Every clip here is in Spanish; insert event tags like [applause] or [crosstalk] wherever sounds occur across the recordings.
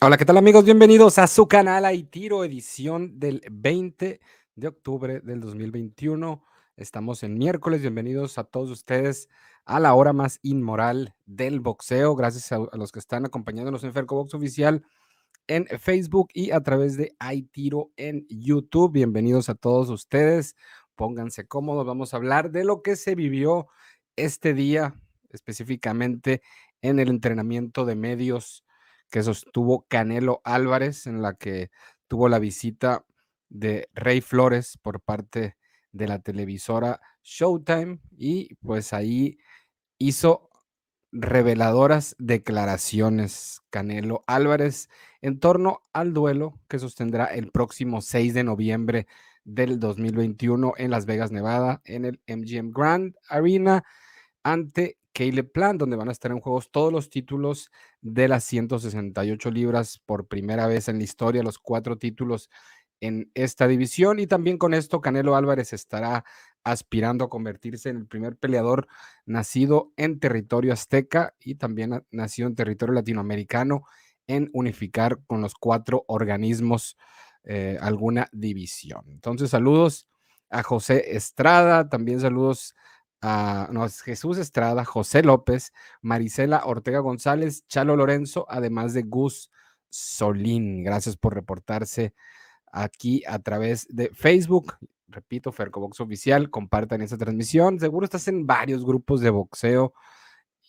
Hola, ¿qué tal amigos? Bienvenidos a su canal Hay Tiro, edición del 20 de octubre del 2021. Estamos en miércoles. Bienvenidos a todos ustedes a la hora más inmoral del boxeo. Gracias a, los que están acompañándonos en Ferco Box Oficial en Facebook y a través de Hay Tiro en YouTube. Bienvenidos a todos ustedes. Pónganse cómodos. Vamos a hablar de lo que se vivió este día, específicamente en el entrenamiento de medios que sostuvo Canelo Álvarez, en la que tuvo la visita de Rey Flores por parte de la televisora Showtime y pues ahí hizo reveladoras declaraciones Canelo Álvarez en torno al duelo que sostendrá el próximo 6 de noviembre del 2021 en Las Vegas, Nevada, en el MGM Grand Arena ante Caleb Plant, donde van a estar en juegos todos los títulos de las 168 libras por primera vez en la historia, los cuatro títulos en esta división. Y también con esto, Canelo Álvarez estará aspirando a convertirse en el primer peleador nacido en territorio azteca y también nacido en territorio latinoamericano en unificar con los cuatro organismos eh, alguna división. Entonces, saludos a José Estrada, también saludos a no, Jesús Estrada, José López, Marisela Ortega González, Chalo Lorenzo, además de Gus Solín. Gracias por reportarse aquí a través de Facebook. Repito, Fercobox Oficial, compartan esta transmisión. Seguro estás en varios grupos de boxeo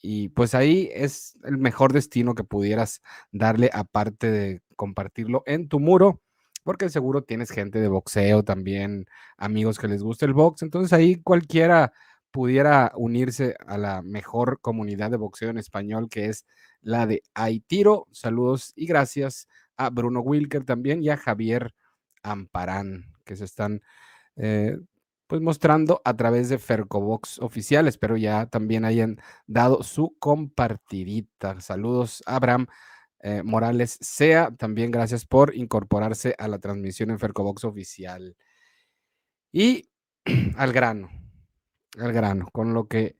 y pues ahí es el mejor destino que pudieras darle aparte de compartirlo en tu muro porque seguro tienes gente de boxeo también, amigos que les gusta el box, entonces ahí cualquiera pudiera unirse a la mejor comunidad de boxeo en español que es la de Aitiro. Saludos y gracias a Bruno Wilker también y a Javier Amparán que se están eh, pues mostrando a través de Fercobox oficial. Espero ya también hayan dado su compartidita. Saludos a Abraham eh, Morales Sea. También gracias por incorporarse a la transmisión en Fercobox oficial. Y [clears throat] al grano, al grano, con lo que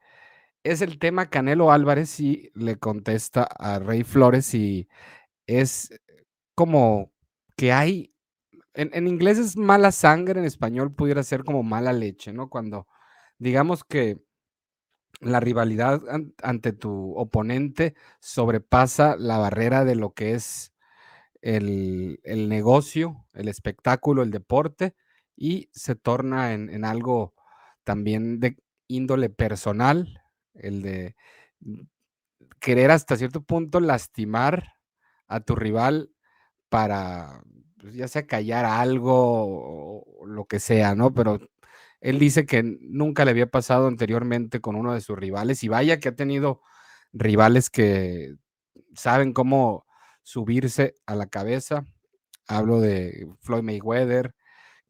es el tema Canelo Álvarez y le contesta a Rey Flores y es como que hay, en, en, inglés es mala sangre, en español pudiera ser como mala leche, ¿no? Cuando digamos que la rivalidad an, ante tu oponente sobrepasa la barrera de lo que es el, el negocio, el espectáculo, el deporte y se torna en, en algo también de índole personal, el de querer hasta cierto punto lastimar a tu rival para, pues, ya sea callar algo o lo que sea, ¿no? Pero él dice que nunca le había pasado anteriormente con uno de sus rivales y vaya que ha tenido rivales que saben cómo subirse a la cabeza. Hablo de Floyd Mayweather,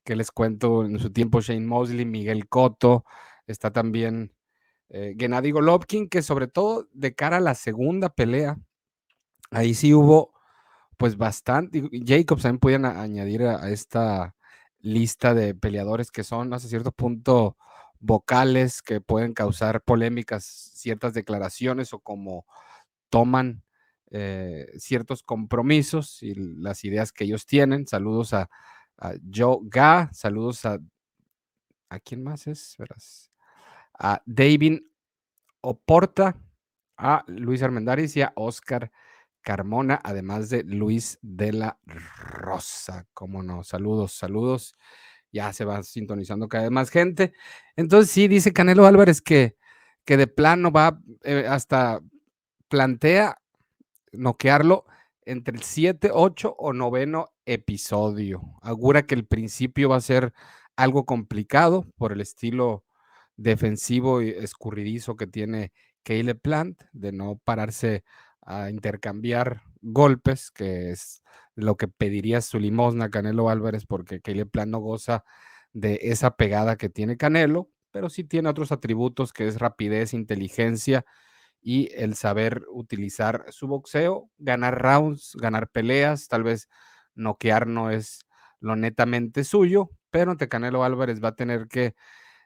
que les cuento en su tiempo Shane Mosley, Miguel Cotto, está también eh, Gennady Golovkin, que sobre todo de cara a la segunda pelea, ahí sí hubo pues bastante, Jacobs también pueden añadir a, a, esta lista de peleadores que son hasta cierto punto vocales, que pueden causar polémicas, ciertas declaraciones o como toman eh, ciertos compromisos y las ideas que ellos tienen. Saludos a, a Joe Ga, saludos a, ¿a quién más es? Verás a David Oporta, a Luis Armendáriz y a Oscar Carmona, además de Luis de la Rosa. Cómo no, saludos, saludos. Ya se va sintonizando cada vez más gente. Entonces, sí, dice Canelo Álvarez que, que de plano va eh, hasta plantea noquearlo entre el 7, 8 o noveno episodio. Augura que el principio va a ser algo complicado por el estilo defensivo y escurridizo que tiene Caleb Plant, de no pararse a intercambiar golpes, que es lo que pediría su limosna Canelo Álvarez, porque Caleb Plant no goza de esa pegada que tiene Canelo, pero sí tiene otros atributos que es rapidez, inteligencia y el saber utilizar su boxeo, ganar rounds, ganar peleas, tal vez noquear no es lo netamente suyo, pero ante Canelo Álvarez va a tener que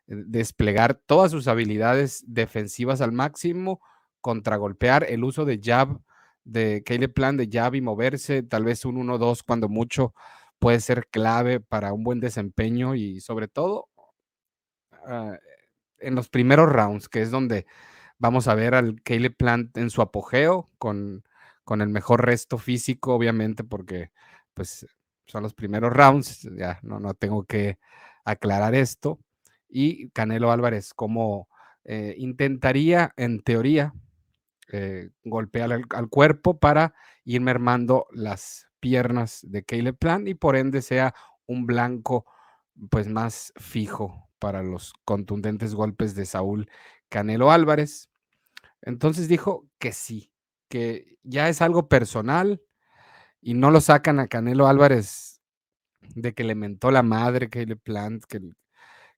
desplegar todas sus habilidades defensivas al máximo, contragolpear el uso de jab de Caleb Plan de jab y moverse, tal vez un 1-2 cuando mucho puede ser clave para un buen desempeño y sobre todo ah, en los primeros rounds, que es donde vamos a ver al Caleb Plant en su apogeo con, con el mejor resto físico, obviamente, porque pues son los primeros rounds, ya no, no tengo que aclarar esto. Y Canelo Álvarez, como eh, intentaría, en teoría, eh, golpear al, cuerpo para ir mermando las piernas de Caleb Plant y por ende sea un blanco pues más fijo para los contundentes golpes de Saúl Canelo Álvarez. Entonces dijo que sí, que ya es algo personal y no lo sacan a Canelo Álvarez de que le mentó la madre Caleb Plant, que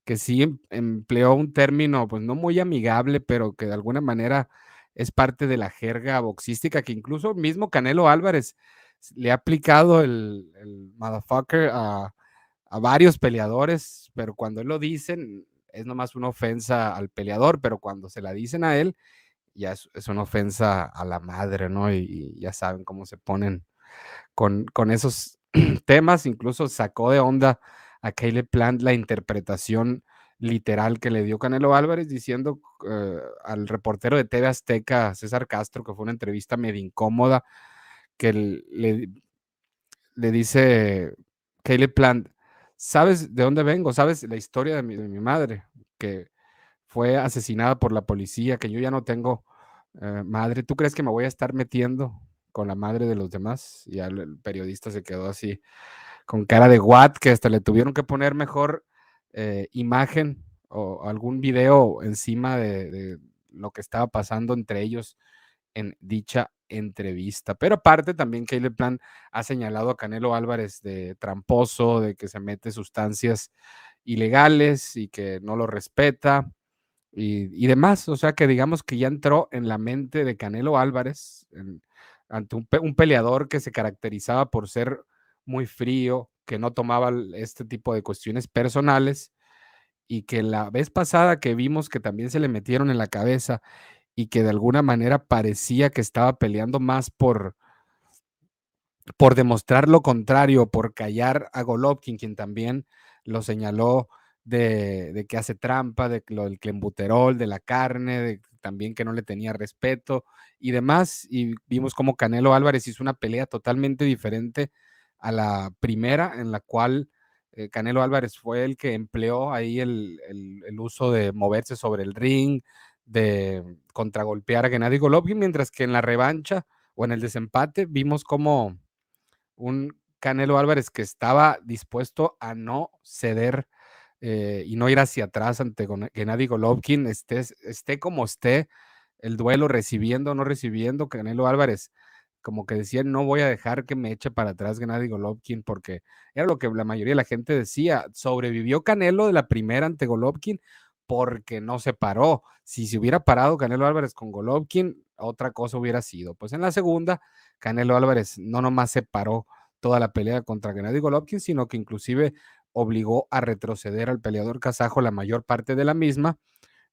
que sí em, empleó un término, pues no muy amigable, pero que de alguna manera es parte de la jerga boxística, que incluso mismo Canelo Álvarez le ha aplicado el, motherfucker a, varios peleadores, pero cuando él lo dicen es nomás una ofensa al peleador, pero cuando se la dicen a él, ya es, una ofensa a la madre, ¿no? Y, ya saben cómo se ponen con, con esos [clears throat] temas, incluso sacó de onda a Caleb Plant la interpretación literal que le dio Canelo Álvarez diciendo eh, al reportero de TV Azteca, César Castro, que fue una entrevista medio incómoda, que le, le dice Caleb Plant, ¿sabes de dónde vengo? ¿Sabes la historia de mi, madre? Que fue asesinada por la policía, que yo ya no tengo eh, madre. ¿Tú crees que me voy a estar metiendo con la madre de los demás? Y el periodista se quedó así con cara de Watt, que hasta le tuvieron que poner mejor eh, imagen o algún video encima de, lo que estaba pasando entre ellos en dicha entrevista. Pero aparte también Caleb Plan ha señalado a Canelo Álvarez de tramposo, de que se mete sustancias ilegales y que no lo respeta y, demás. O sea que digamos que ya entró en la mente de Canelo Álvarez ante un, peleador que se caracterizaba por ser muy frío, que no tomaba este tipo de cuestiones personales y que la vez pasada que vimos que también se le metieron en la cabeza y que de alguna manera parecía que estaba peleando más por por demostrar lo contrario, por callar a Golovkin, quien también lo señaló de, que hace trampa, de lo del clembuterol, de la carne, también que no le tenía respeto y demás. Y vimos como Canelo Álvarez hizo una pelea totalmente diferente a la primera, en la cual eh, Canelo Álvarez fue el que empleó ahí el, uso de moverse sobre el ring, de contragolpear a Gennady Golovkin, mientras que en la revancha o en el desempate vimos como un Canelo Álvarez que estaba dispuesto a no ceder eh, y no ir hacia atrás ante Gennady Golovkin, esté, esté como esté el duelo, recibiendo o no recibiendo, Canelo Álvarez como que decían, no voy a dejar que me eche para atrás Gennady Golovkin, porque era lo que la mayoría de la gente decía, sobrevivió Canelo de la primera ante Golovkin porque no se paró. Si se hubiera parado Canelo Álvarez con Golovkin, otra cosa hubiera sido. Pues en la segunda, Canelo Álvarez no nomás se paró toda la pelea contra Gennady Golovkin, sino que inclusive obligó a retroceder al peleador kazajo la mayor parte de la misma,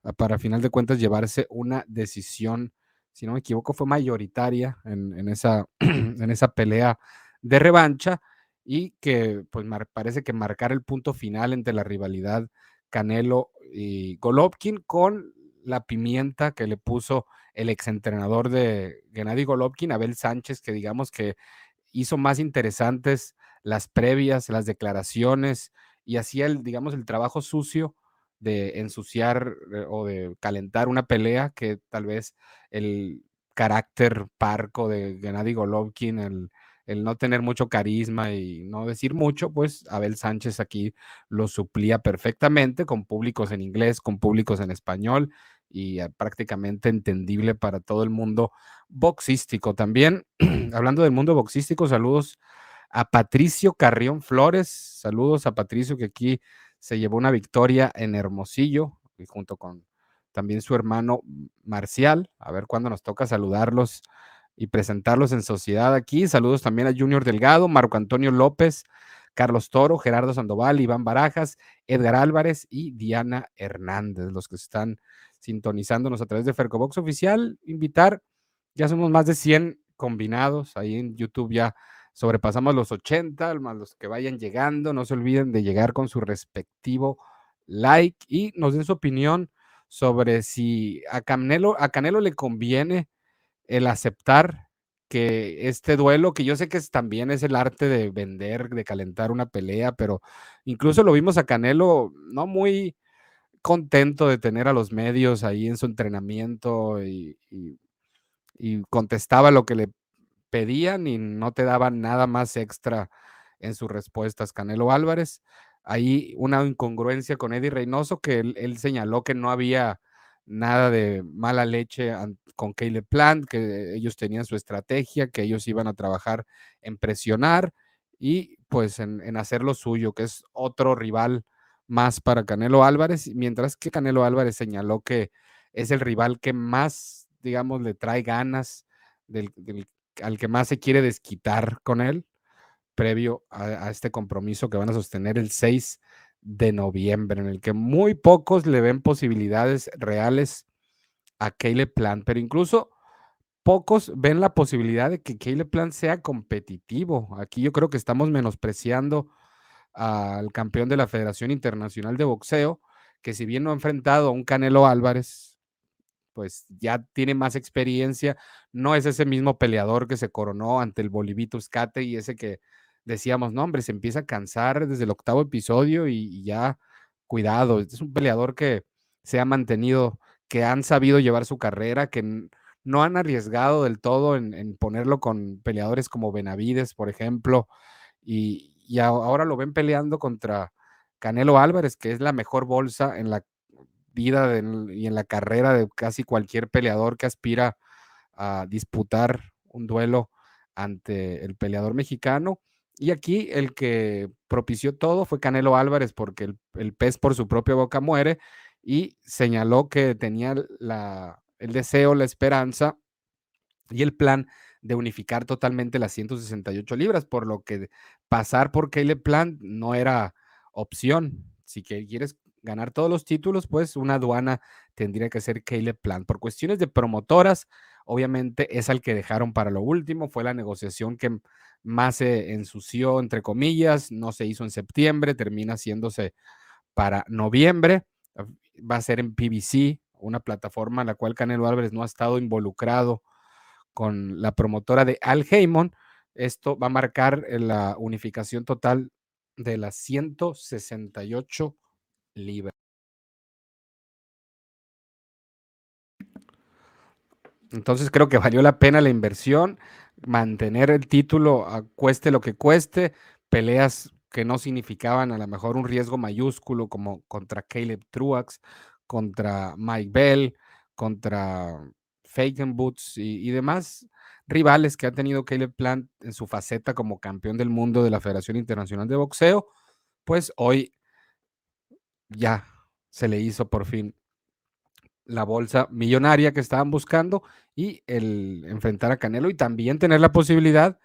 ah, para final de cuentas llevarse una decisión si no me equivoco, fue mayoritaria en, esa, [clears throat] en esa pelea de revancha y que pues parece que marcar el punto final entre la rivalidad Canelo y Golovkin con la pimienta que le puso el exentrenador de Gennady Golovkin, Abel Sánchez, que digamos que hizo más interesantes las previas, las declaraciones y hacía el, digamos, el trabajo sucio de ensuciar eh, o de calentar una pelea que tal vez el carácter parco de Gennady Golovkin, el, el no tener mucho carisma y no decir mucho, pues Abel Sánchez aquí lo suplía perfectamente con públicos en inglés, con públicos en español y eh, prácticamente entendible para todo el mundo boxístico. También, [clears throat] hablando del mundo boxístico, saludos a Patricio Carrión Flores, saludos a Patricio que aquí se llevó una victoria en Hermosillo, y junto con también su hermano Marcial. A ver cuándo nos toca saludarlos y presentarlos en sociedad aquí. Saludos también a Junior Delgado, Marco Antonio López, Carlos Toro, Gerardo Sandoval, Iván Barajas, Edgar Álvarez y Diana Hernández, los que están sintonizándonos a través de Fercobox Oficial. Invitar, ya somos más de 100 combinados. Ahí en YouTube ya sobrepasamos los 80, más los que vayan llegando. No se olviden de llegar con su respectivo like y nos den su opinión sobre si a Canelo, a Canelo le conviene el aceptar que este duelo, que yo sé que también es el arte de vender, de calentar una pelea, pero incluso lo vimos a Canelo no muy contento de tener a los medios ahí en su entrenamiento y contestaba lo que le pedían y no te daban nada más extra en sus respuestas. Canelo Álvarez, ahí una incongruencia con Eddie Reynoso, que él, señaló que no había nada de mala leche con Caleb Plant, que ellos tenían su estrategia, que ellos iban a trabajar en presionar y pues en, en hacer lo suyo, que es otro rival más para Canelo Álvarez, mientras que Canelo Álvarez señaló que es el rival que más, digamos, le trae ganas, del, al que más se quiere desquitar con él, previo a, este compromiso que van a sostener el 6 de noviembre, en el que muy pocos le ven posibilidades reales a Caleb Plant, pero incluso pocos ven la posibilidad de que Caleb Plant sea competitivo. Aquí yo creo que estamos menospreciando al campeón de la Federación Internacional de Boxeo, que si bien no ha enfrentado a un Canelo Álvarez, pues ya tiene más experiencia, no es ese mismo peleador que se coronó ante el Bolivito Escate y ese que decíamos, no, hombre, se empieza a cansar desde el octavo episodio y, ya, cuidado, este es un peleador que se ha mantenido, que han sabido llevar su carrera, que no han arriesgado del todo en, ponerlo con peleadores como Benavides, por ejemplo, y, y ahora lo ven peleando contra Canelo Álvarez, que es la mejor bolsa en la vida y en la carrera de casi cualquier peleador que aspira a disputar un duelo ante el peleador mexicano. Y aquí el que propició todo fue Canelo Álvarez, porque el, el pez por su propia boca muere y señaló que tenía la, el deseo, la esperanza y el plan de unificar totalmente las 168 libras, por lo que pasar por Caleb Plant no era opción. Si quieres ganar todos los títulos, pues una aduana tendría que ser Caleb Plant. Por cuestiones de promotoras, obviamente es al que dejaron para lo último, fue la negociación que más se ensució, entre comillas, no se hizo en septiembre, termina haciéndose para noviembre, va a ser en PBC, una plataforma en la cual Canelo Álvarez no ha estado involucrado con la promotora de Al Heyman. Esto va a marcar la unificación total de las 168 libras. Entonces creo que valió la pena la inversión, mantener el título a cueste lo que cueste, peleas que no significaban a lo mejor un riesgo mayúsculo como contra Caleb Truax, contra Mike Bell, contra Faken Boots y, demás rivales que ha tenido Caleb Plant en su faceta como campeón del mundo de la Federación Internacional de Boxeo, pues hoy ya se le hizo por fin la bolsa millonaria que estaban buscando y el enfrentar a Canelo y también tener la posibilidad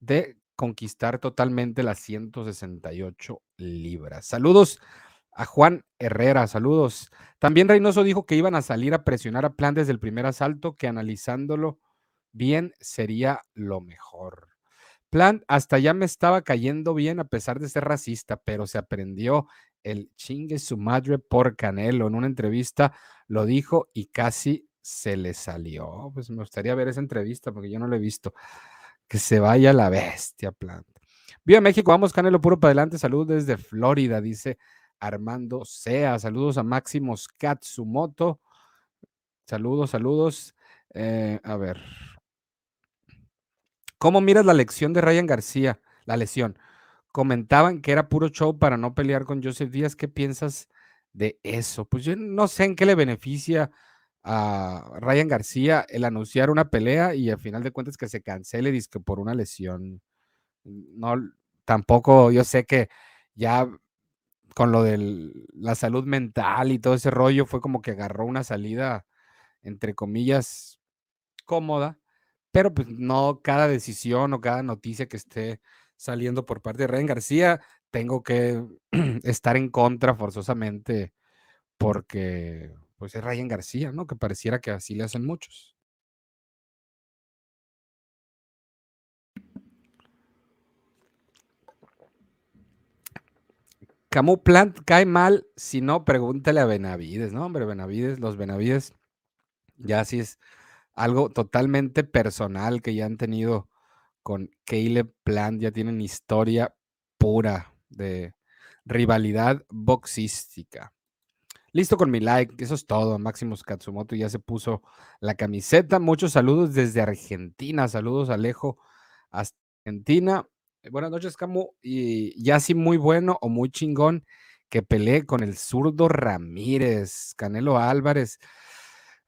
de conquistar totalmente las 168 libras. Saludos a Juan Herrera, saludos. También Reynoso dijo que iban a salir a presionar a Plan desde el primer asalto, que analizándolo bien sería lo mejor. Plan hasta ya me estaba cayendo bien a pesar de ser racista, pero se aprendió el chingue su madre por Canelo. En una entrevista lo dijo y casi se le salió. Pues me gustaría ver esa entrevista porque yo no la he visto. Que se vaya la bestia, Plan. Viva México, vamos Canelo puro para adelante. Saludos desde Florida, dice Armando Sea. Saludos a Máximos Katsumoto. Saludos, saludos. Eh, a ver. ¿Cómo miras la lección de Ryan García? La lesión. Comentaban que era puro show para no pelear con Joseph Díaz. ¿Qué piensas de eso? Pues yo no sé en qué le beneficia a Ryan García el anunciar una pelea y al final de cuentas que se cancele por una lesión. No, tampoco yo sé que ya con lo de la salud mental y todo ese rollo, fue como que agarró una salida, entre comillas, cómoda, pero pues no cada decisión o cada noticia que esté saliendo por parte de Ryan García, tengo que [clears throat] estar en contra forzosamente porque pues es Ryan García, ¿no? Que pareciera que así le hacen muchos. Camus Plant cae mal, si no, pregúntale a Benavides, ¿no? Hombre, Benavides, los Benavides, ya sí es algo totalmente personal que ya han tenido con Caleb Plant, ya tienen historia pura de rivalidad boxística. Listo con mi like, eso es todo. Máximos Katsumoto ya se puso la camiseta. Muchos saludos desde Argentina. Saludos Alejo Argentina. Buenas noches, Camu. Y ya sí muy bueno o muy chingón que peleé con el zurdo Ramírez, Canelo Álvarez.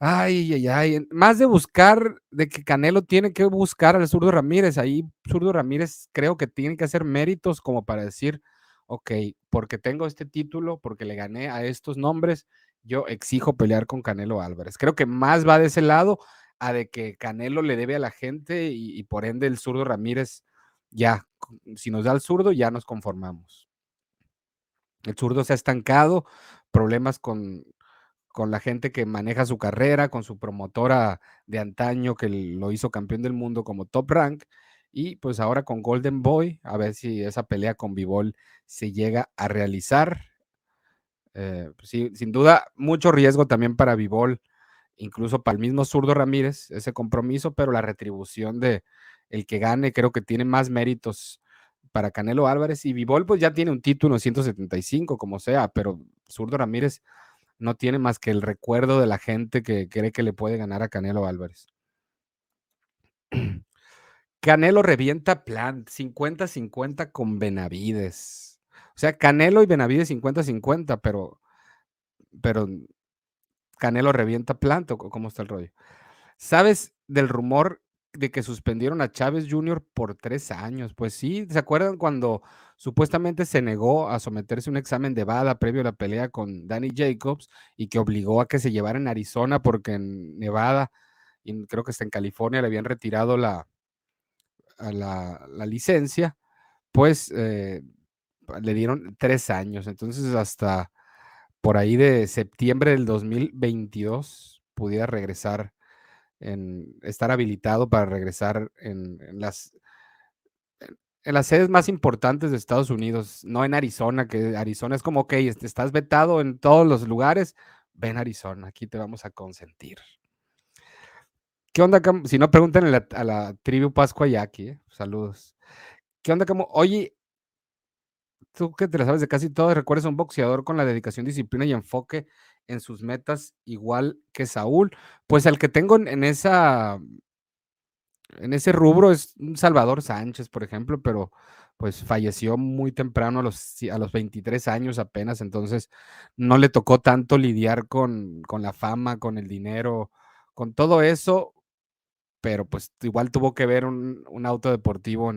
Ay, ay, ay. Más de buscar, de que Canelo tiene que buscar al zurdo Ramírez. Ahí, zurdo Ramírez creo que tiene que hacer méritos como para decir, ok, porque tengo este título, porque le gané a estos nombres, yo exijo pelear con Canelo Álvarez. Creo que más va de ese lado a de que Canelo le debe a la gente y, por ende el zurdo Ramírez ya, si nos da el zurdo, ya nos conformamos. El zurdo se ha estancado, problemas con, con la gente que maneja su carrera, con su promotora de antaño que lo hizo campeón del mundo como top rank, y pues ahora con Golden Boy, a ver si esa pelea con Bivol se llega a realizar. Eh, pues sin duda, mucho riesgo también para Bivol, incluso para el mismo zurdo Ramírez, ese compromiso, pero la retribución de el que gane creo que tiene más méritos para Canelo Álvarez y Bivol pues ya tiene un título en 175, como sea, pero zurdo Ramírez no tiene más que el recuerdo de la gente que cree que le puede ganar a Canelo Álvarez. [clears throat] Canelo revienta Plant 50-50 con Benavides. O sea, Canelo y Benavides 50-50, pero, pero Canelo revienta Plant o cómo está el rollo. ¿Sabes del rumor de que suspendieron a Chávez Jr. por tres años? Pues sí, ¿se acuerdan cuando supuestamente se negó a someterse a un examen de bada previo a la pelea con Danny Jacobs y que obligó a que se llevara en Arizona porque en Nevada y creo que está en California le habían retirado la, a la, licencia, pues eh, le dieron tres años. Entonces, hasta por ahí de septiembre del 2022 pudiera regresar, en, estar habilitado para regresar en, las en las sedes más importantes de Estados Unidos, no en Arizona, que Arizona es como, ok, estás vetado en todos los lugares, ven Arizona, aquí te vamos a consentir. ¿Qué onda, Si no, pregunten a la, tribu Pascua Yaqui, ¿eh? Saludos. ¿Qué onda, Camo? Oye, tú que te la sabes de casi todo, recuerdas a un boxeador con la dedicación, disciplina y enfoque en sus metas, igual que Saúl. Pues el que tengo en, esa en ese rubro es Salvador Sánchez, por ejemplo, pero pues falleció muy temprano a los, a los 23 años apenas, entonces no le tocó tanto lidiar con, con la fama, con el dinero, con todo eso, pero pues igual tuvo que ver un, auto deportivo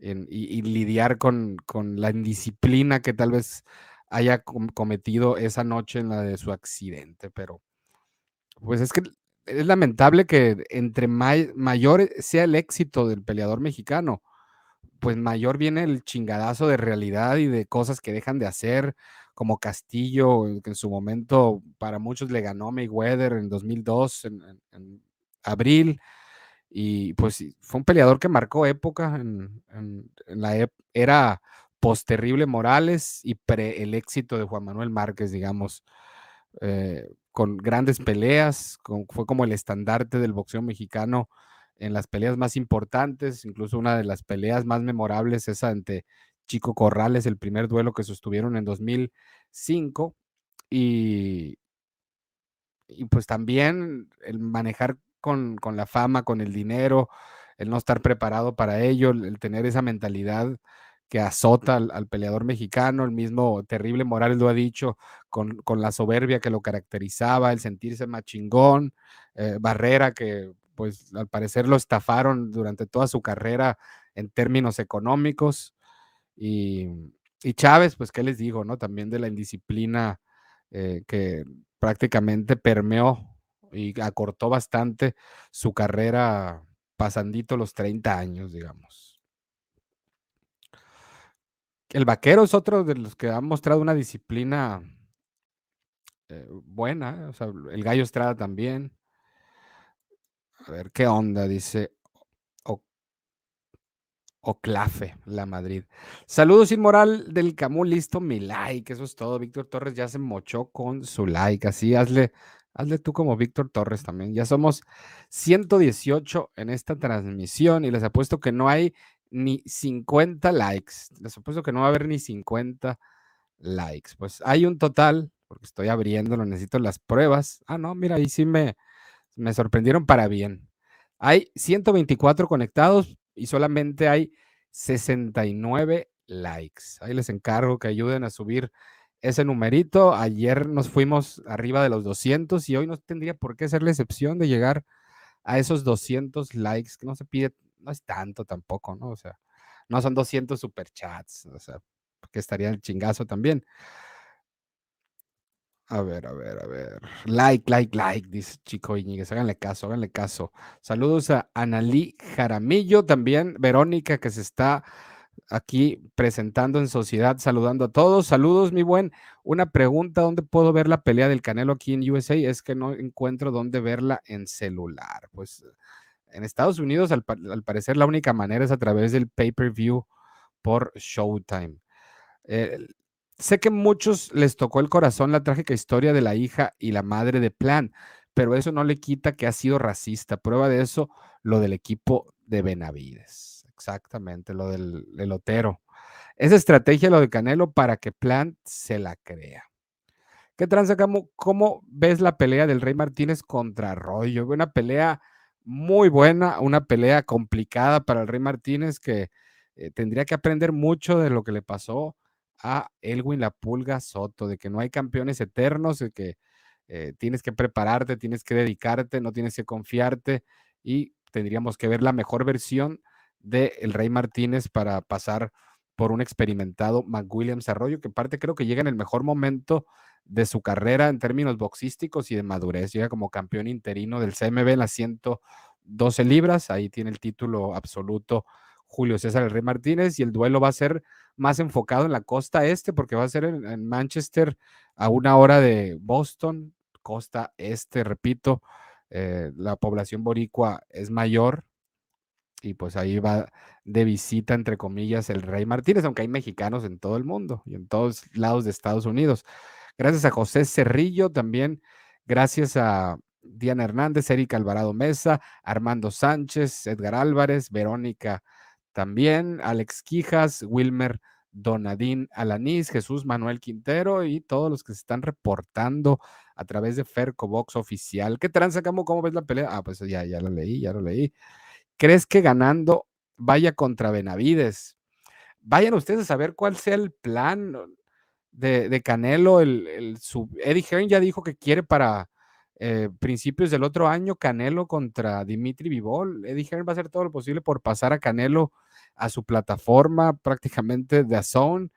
y, lidiar con, la indisciplina que tal vez haya cometido esa noche en la de su accidente, pero pues es que es lamentable que entre mayor sea el éxito del peleador mexicano, pues mayor viene el chingadazo de realidad y de cosas que dejan de hacer, como Castillo, que en su momento para muchos le ganó Mayweather en 2002, en abril, y pues fue un peleador que marcó época en, la era post-terrible Morales y pre el éxito de Juan Manuel Márquez, digamos, eh, con grandes peleas, fue como el estandarte del boxeo mexicano en las peleas más importantes, incluso una de las peleas más memorables, esa ante Chico Corrales, el primer duelo que sostuvieron en 2005, y, y pues también el manejar con, la fama, con el dinero, el no estar preparado para ello, el, tener esa mentalidad que azota al, peleador mexicano, el mismo Terrible Morales lo ha dicho, con, la soberbia que lo caracterizaba, el sentirse más chingón, eh, Barrera que pues al parecer lo estafaron durante toda su carrera en términos económicos, y, Chávez, pues qué les digo, ¿no? También de la indisciplina eh, que prácticamente permeó y acortó bastante su carrera pasandito los 30 años, digamos. El vaquero es otro de los que ha mostrado una disciplina eh, buena, el gallo Estrada también. A ver, ¿qué onda? Dice o Clafe, la Madrid. Saludos inmoral del Camus, listo mi like, eso es todo. Víctor Torres ya se mochó con su like, así hazle, hazle tú como Víctor Torres también. Ya somos 118 en esta transmisión y les apuesto que no hay ni 50 likes. Les apuesto que no va a haber ni 50 likes. Pues hay un total, porque estoy abriéndolo, necesito las pruebas. Ah, no, mira, ahí sí me, me sorprendieron para bien. Hay 124 conectados, y solamente hay 69 likes. Ahí les encargo que ayuden a subir ese numerito. Ayer nos fuimos arriba de los 200 y hoy no tendría por qué ser la excepción de llegar a esos 200 likes, que no se pide, no es tanto tampoco, ¿no? O sea, no son 200 superchats, o sea, que estaría el chingazo también. A ver, a ver, a ver. Like, like, like, dice Chico Iñiguez. Háganle caso, háganle caso. Saludos a Analí Jaramillo, también Verónica, que se está aquí presentando en sociedad, saludando a todos. Saludos, mi buen. Una pregunta, ¿dónde puedo ver la pelea del Canelo aquí en USA? Es que no encuentro dónde verla en celular. Pues en Estados Unidos, al, parecer, la única manera es a través del pay-per-view por Showtime. Sé que muchos les tocó el corazón la trágica historia de la hija y la madre de Plan, pero eso no le quita que ha sido racista. Prueba de eso, lo del equipo de Benavides. Exactamente, lo del elotero. Esa estrategia, lo de Canelo, para que Plan se la crea. ¿Qué transa, ¿Cómo, ¿Cómo ves la pelea del Rey Martínez contra Arroyo? Una pelea muy buena, una pelea complicada para el Rey Martínez que eh, tendría que aprender mucho de lo que le pasó a Elwin La Pulga Soto, de que no hay campeones eternos, de que eh, tienes que prepararte, tienes que dedicarte, no tienes que confiarte y tendríamos que ver la mejor versión de el Rey Martínez para pasar por un experimentado McWilliams Arroyo, que parte creo que llega en el mejor momento de su carrera en términos boxísticos y de madurez. Llega como campeón interino del CMB en las 112 libras, ahí tiene el título absoluto Julio César El Rey Martínez y el duelo va a ser más enfocado en la costa este porque va a ser en, Manchester a una hora de Boston, costa este, repito, eh, la población boricua es mayor y pues ahí va de visita, entre comillas, el Rey Martínez, aunque hay mexicanos en todo el mundo y en todos lados de Estados Unidos. Gracias a José Cerrillo también, gracias a Diana Hernández, Erika Alvarado Mesa, Armando Sánchez, Edgar Álvarez, Verónica también Alex Quijas, Wilmer Donadín Alanís, Jesús Manuel Quintero y todos los que se están reportando a través de Ferco Box Oficial. ¿Qué tranza, Camo? ¿Cómo ves la pelea? Ah, pues ya, ya lo leí, ya lo leí. ¿Crees que ganando vaya contra Benavides? Vayan ustedes a saber cuál sea el plan de, Canelo. El, el Eddie Hearn ya dijo que quiere para eh, principios del otro año Canelo contra Dimitri Vivol. Eddie Hearn va a hacer todo lo posible por pasar a Canelo a su plataforma prácticamente de Zone,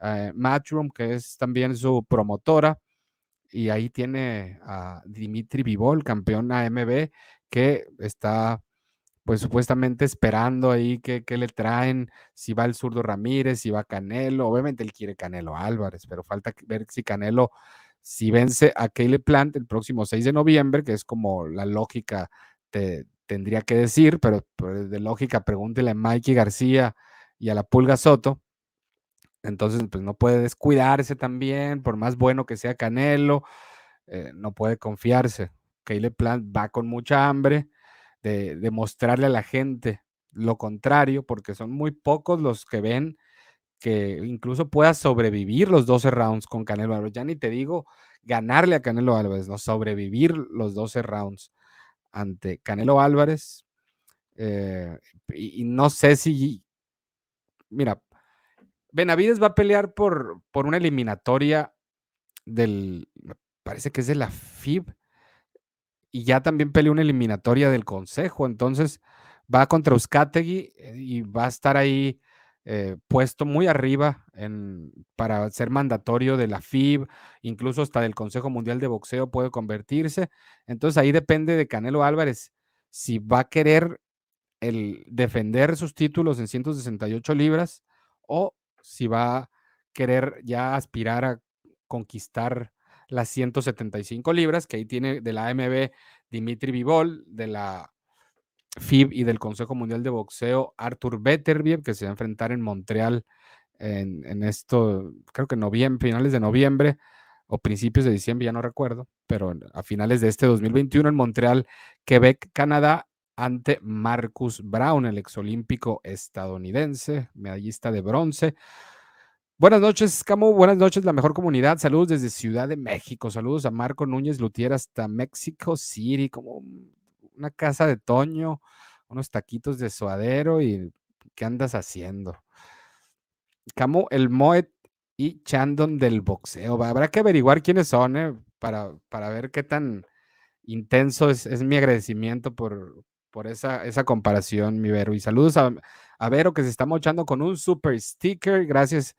eh, Matchroom, que es también su promotora. Y ahí tiene a Dimitri Vivol, campeón AMB, que está pues supuestamente esperando ahí que, le traen, si va el zurdo Ramírez, si va Canelo, obviamente él quiere Canelo Álvarez, pero falta ver si Canelo, si vence a Caleb Plant el próximo 6 de noviembre, que es como la lógica te, tendría que decir, pero, de lógica, pregúntele a Mikey García y a la Pulga Soto. Entonces, pues no puede descuidarse también, por más bueno que sea Canelo, eh, no puede confiarse. Caleb Plant va con mucha hambre de, mostrarle a la gente lo contrario, porque son muy pocos los que ven que incluso pueda sobrevivir los 12 rounds con Canelo Álvarez. Ya ni te digo ganarle a Canelo Álvarez, no sobrevivir los 12 rounds ante Canelo Álvarez. Eh, y, no sé si, mira, Benavides va a pelear por, por una eliminatoria del, parece que es de la FIB, y ya también peleó una eliminatoria del Consejo, entonces va contra Euskategui eh, y va a estar ahí eh, puesto muy arriba para ser mandatorio de la FIB, incluso hasta del Consejo Mundial de Boxeo puede convertirse. Entonces ahí depende de Canelo Álvarez si va a querer el defender sus títulos en 168 libras o si va a querer ya aspirar a conquistar las 175 libras, que ahí tiene de la AMB Dimitri Vivol, de la FIB y del Consejo Mundial de Boxeo, Arthur Beterbiev, que se va a enfrentar en Montreal en, en esto, creo que noviembre, finales de noviembre o principios de diciembre, ya no recuerdo, pero a finales de este 2021 en Montreal, Quebec, Canadá, ante Marcus Brown, el exolímpico estadounidense, medallista de bronce. Buenas noches, Camu. Buenas noches, la mejor comunidad. Saludos desde Ciudad de México. Saludos a Marco Núñez Lutier hasta México City, como una casa de Toño, unos taquitos de suadero y ¿qué andas haciendo? Camu, el Moet y Chandon del boxeo. Habrá que averiguar quiénes son, ¿eh? para, para ver qué tan intenso es, es mi agradecimiento por, por esa, esa comparación, mi Vero. Y saludos a, a, Vero que se está mochando con un super sticker. Gracias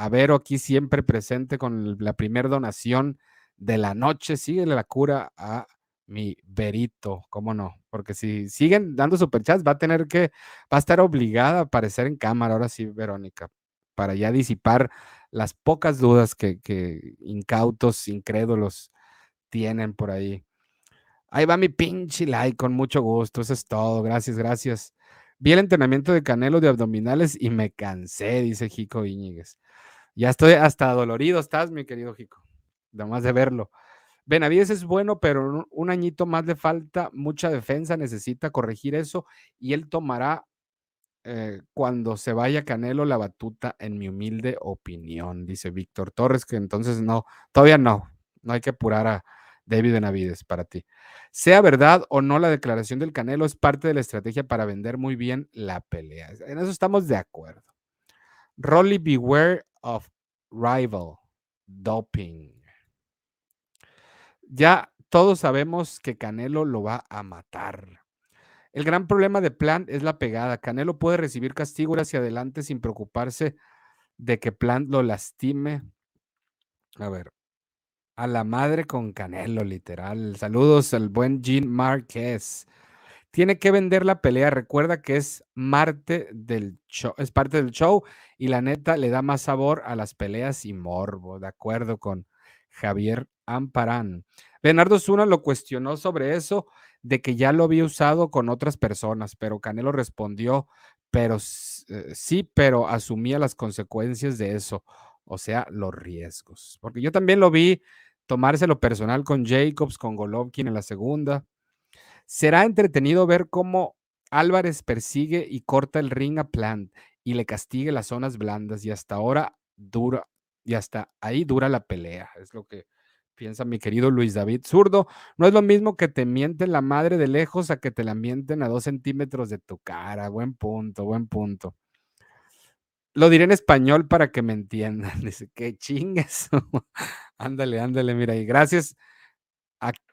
a Vero aquí siempre presente con la primera donación de la noche. Sigue la cura a mi Verito, ¿cómo no? Porque si siguen dando superchats, va a tener que, va a estar obligada a aparecer en cámara, ahora sí, Verónica, para ya disipar las pocas dudas que, que incautos, incrédulos tienen por ahí. Ahí va mi pinche like, con mucho gusto. Eso es todo. Gracias, gracias. Vi el entrenamiento de Canelo de abdominales y me cansé, dice Jico Iñiguez. Ya estoy hasta dolorido, estás, mi querido Jico. Nada más de verlo. Benavides es bueno, pero un añito más le falta, mucha defensa, necesita corregir eso y él tomará eh, cuando se vaya Canelo la batuta, en mi humilde opinión, dice Víctor Torres, que entonces no, todavía no, no hay que apurar a David Benavides para ti. Sea verdad o no, la declaración del Canelo es parte de la estrategia para vender muy bien la pelea. En eso estamos de acuerdo. Rolly, beware of rival doping. Ya todos sabemos que Canelo lo va a matar. El gran problema de Plant es la pegada. Canelo puede recibir castigo hacia adelante sin preocuparse de que Plant lo lastime. A ver, a la madre con Canelo, literal. Saludos al buen Jean Marquez. Tiene que vender la pelea. Recuerda que es Marte del es parte del show y la neta le da más sabor a las peleas y morbo. De acuerdo con Javier Amparán. Bernardo Zuna lo cuestionó sobre eso, de que ya lo había usado con otras personas, pero Canelo respondió, pero eh, sí, pero asumía las consecuencias de eso, o sea, los riesgos. Porque yo también lo vi tomárselo personal con Jacobs, con Golovkin en la segunda. Será entretenido ver cómo Álvarez persigue y corta el ring a Plant y le castigue las zonas blandas y hasta ahora dura, y hasta ahí dura la pelea. Es lo que piensa mi querido Luis David Zurdo. No es lo mismo que te mienten la madre de lejos a que te la mienten a dos centímetros de tu cara. Buen punto, buen punto. Lo diré en español para que me entiendan. [laughs] Dice, que chingues. [laughs] ándale, ándale, mira, y gracias.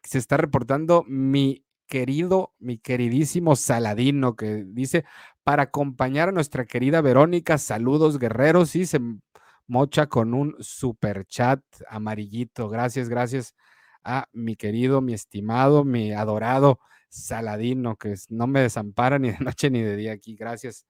Se está reportando mi querido, mi queridísimo Saladino, que dice, para acompañar a nuestra querida Verónica, saludos guerreros, y se mocha con un super chat amarillito. Gracias, gracias a mi querido, mi estimado, mi adorado Saladino, que no me desampara ni de [laughs] noche ni de día aquí. Gracias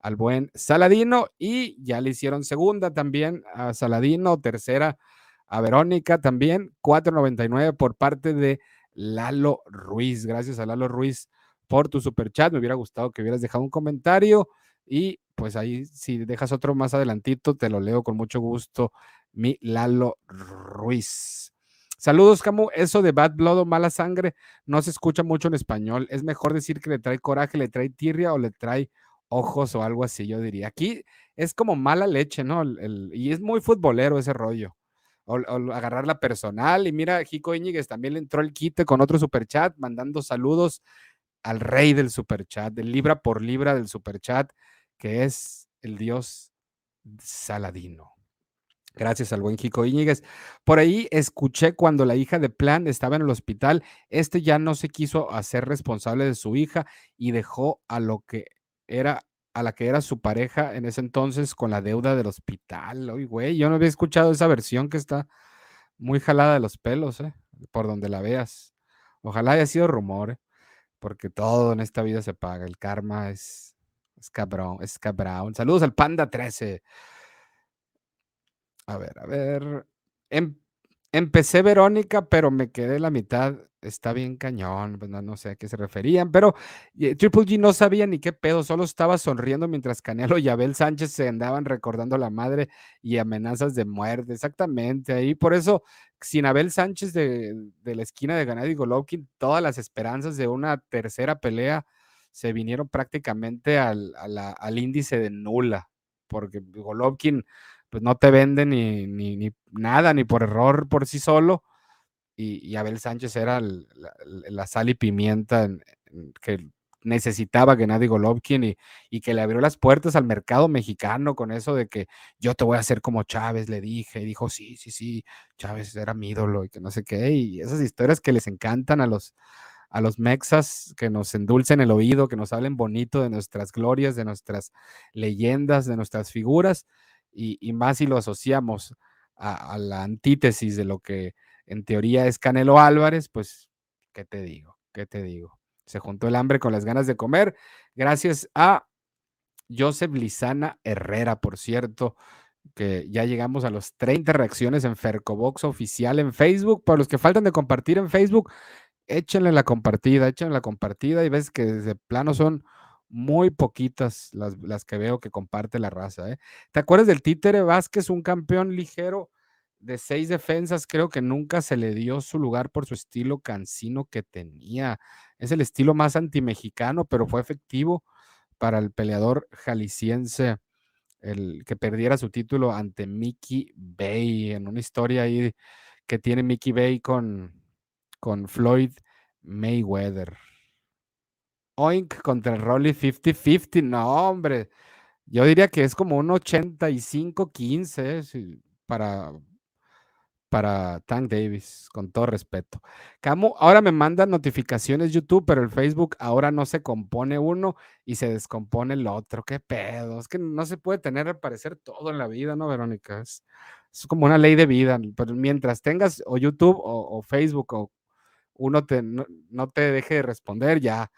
al buen Saladino y ya le hicieron segunda también a Saladino, tercera a Verónica también, 4.99 por parte de Lalo Ruiz. Gracias a Lalo Ruiz por tu super chat. Me hubiera gustado que hubieras dejado un comentario y pues ahí si dejas otro más adelantito, te lo leo con mucho gusto, mi Lalo Ruiz. Saludos, Camu. Eso de bad blood o mala sangre no se escucha mucho en español. Es mejor decir que le trae coraje, le trae tirria o le trae ojos o algo así, yo diría. Aquí es como mala leche, ¿no? y es muy futbolero ese rollo. O, agarrar la personal. Y mira, Jico Íñiguez también le entró el quite con otro superchat, mandando saludos al rey del superchat, del libra por libra del superchat, que es el dios Saladino. Gracias al buen Jico Íñiguez. Por ahí escuché cuando la hija de Plan estaba en el hospital, este ya no se quiso hacer responsable de su hija y dejó a lo que era a la que era su pareja en ese entonces con la deuda del hospital. Oye, güey, yo no había escuchado esa versión que está muy jalada de los pelos, ¿eh? por donde la veas. Ojalá haya sido rumor, ¿eh? porque todo en esta vida se paga. El karma es, es cabrón, es cabrón. Saludos al Panda 13. A ver, a ver. Em, empecé Verónica, pero me quedé la mitad está bien cañón, pues no, no, sé a qué se referían, pero Triple G no sabía ni qué pedo, solo estaba sonriendo mientras Canelo y Abel Sánchez se andaban recordando la madre y amenazas de muerte, exactamente, ahí por eso, sin Abel Sánchez de, la esquina de Gennady Golovkin, todas las esperanzas de una tercera pelea se vinieron prácticamente al, al índice de nula, porque Golovkin pues no te vende ni, ni, ni nada, ni por error por sí solo, y, Abel Sánchez era la, sal y pimienta que necesitaba Gennady Golovkin y, y, que le abrió las puertas al mercado mexicano con eso de que yo te voy a hacer como Chávez, le dije, y dijo, sí, sí, sí, Chávez era mi ídolo y que no sé qué, y esas historias que les encantan a los, a los mexas, que nos endulcen el oído, que nos hablen bonito de nuestras glorias, de nuestras leyendas, de nuestras figuras, y, más si lo asociamos a la antítesis de lo que en teoría es Canelo Álvarez, pues, ¿qué te digo? ¿Qué te digo? Se juntó el hambre con las ganas de comer, gracias a Joseph Lizana Herrera, por cierto, que ya llegamos a los 30 reacciones en Fercobox oficial en Facebook. Para los que faltan de compartir en Facebook, échenle la compartida, échenle la compartida y ves que desde plano son muy poquitas las, las que veo que comparte la raza. ¿eh? ¿Te acuerdas del Títere Vázquez, un campeón ligero de seis defensas, creo que nunca se le dio su lugar por su estilo cansino que tenía. Es el estilo más antimexicano, pero fue efectivo para el peleador jalisciense, el que perdiera su título ante Mickey Bay, en una historia ahí que tiene Mickey Bay con, con Floyd Mayweather. Oink contra Rolly 50-50, no, hombre. Yo diría que es como un 85-15 para, para Tank Davis, con todo respeto. Camo, ahora me mandan notificaciones YouTube, pero el Facebook ahora no se compone uno y se descompone el otro. ¿Qué pedo? Es que no se puede tener al parecer todo en la vida, ¿no, Verónica? Es, como una ley de vida. Pero mientras tengas o YouTube o, Facebook o uno te, no, te deje de responder, ya,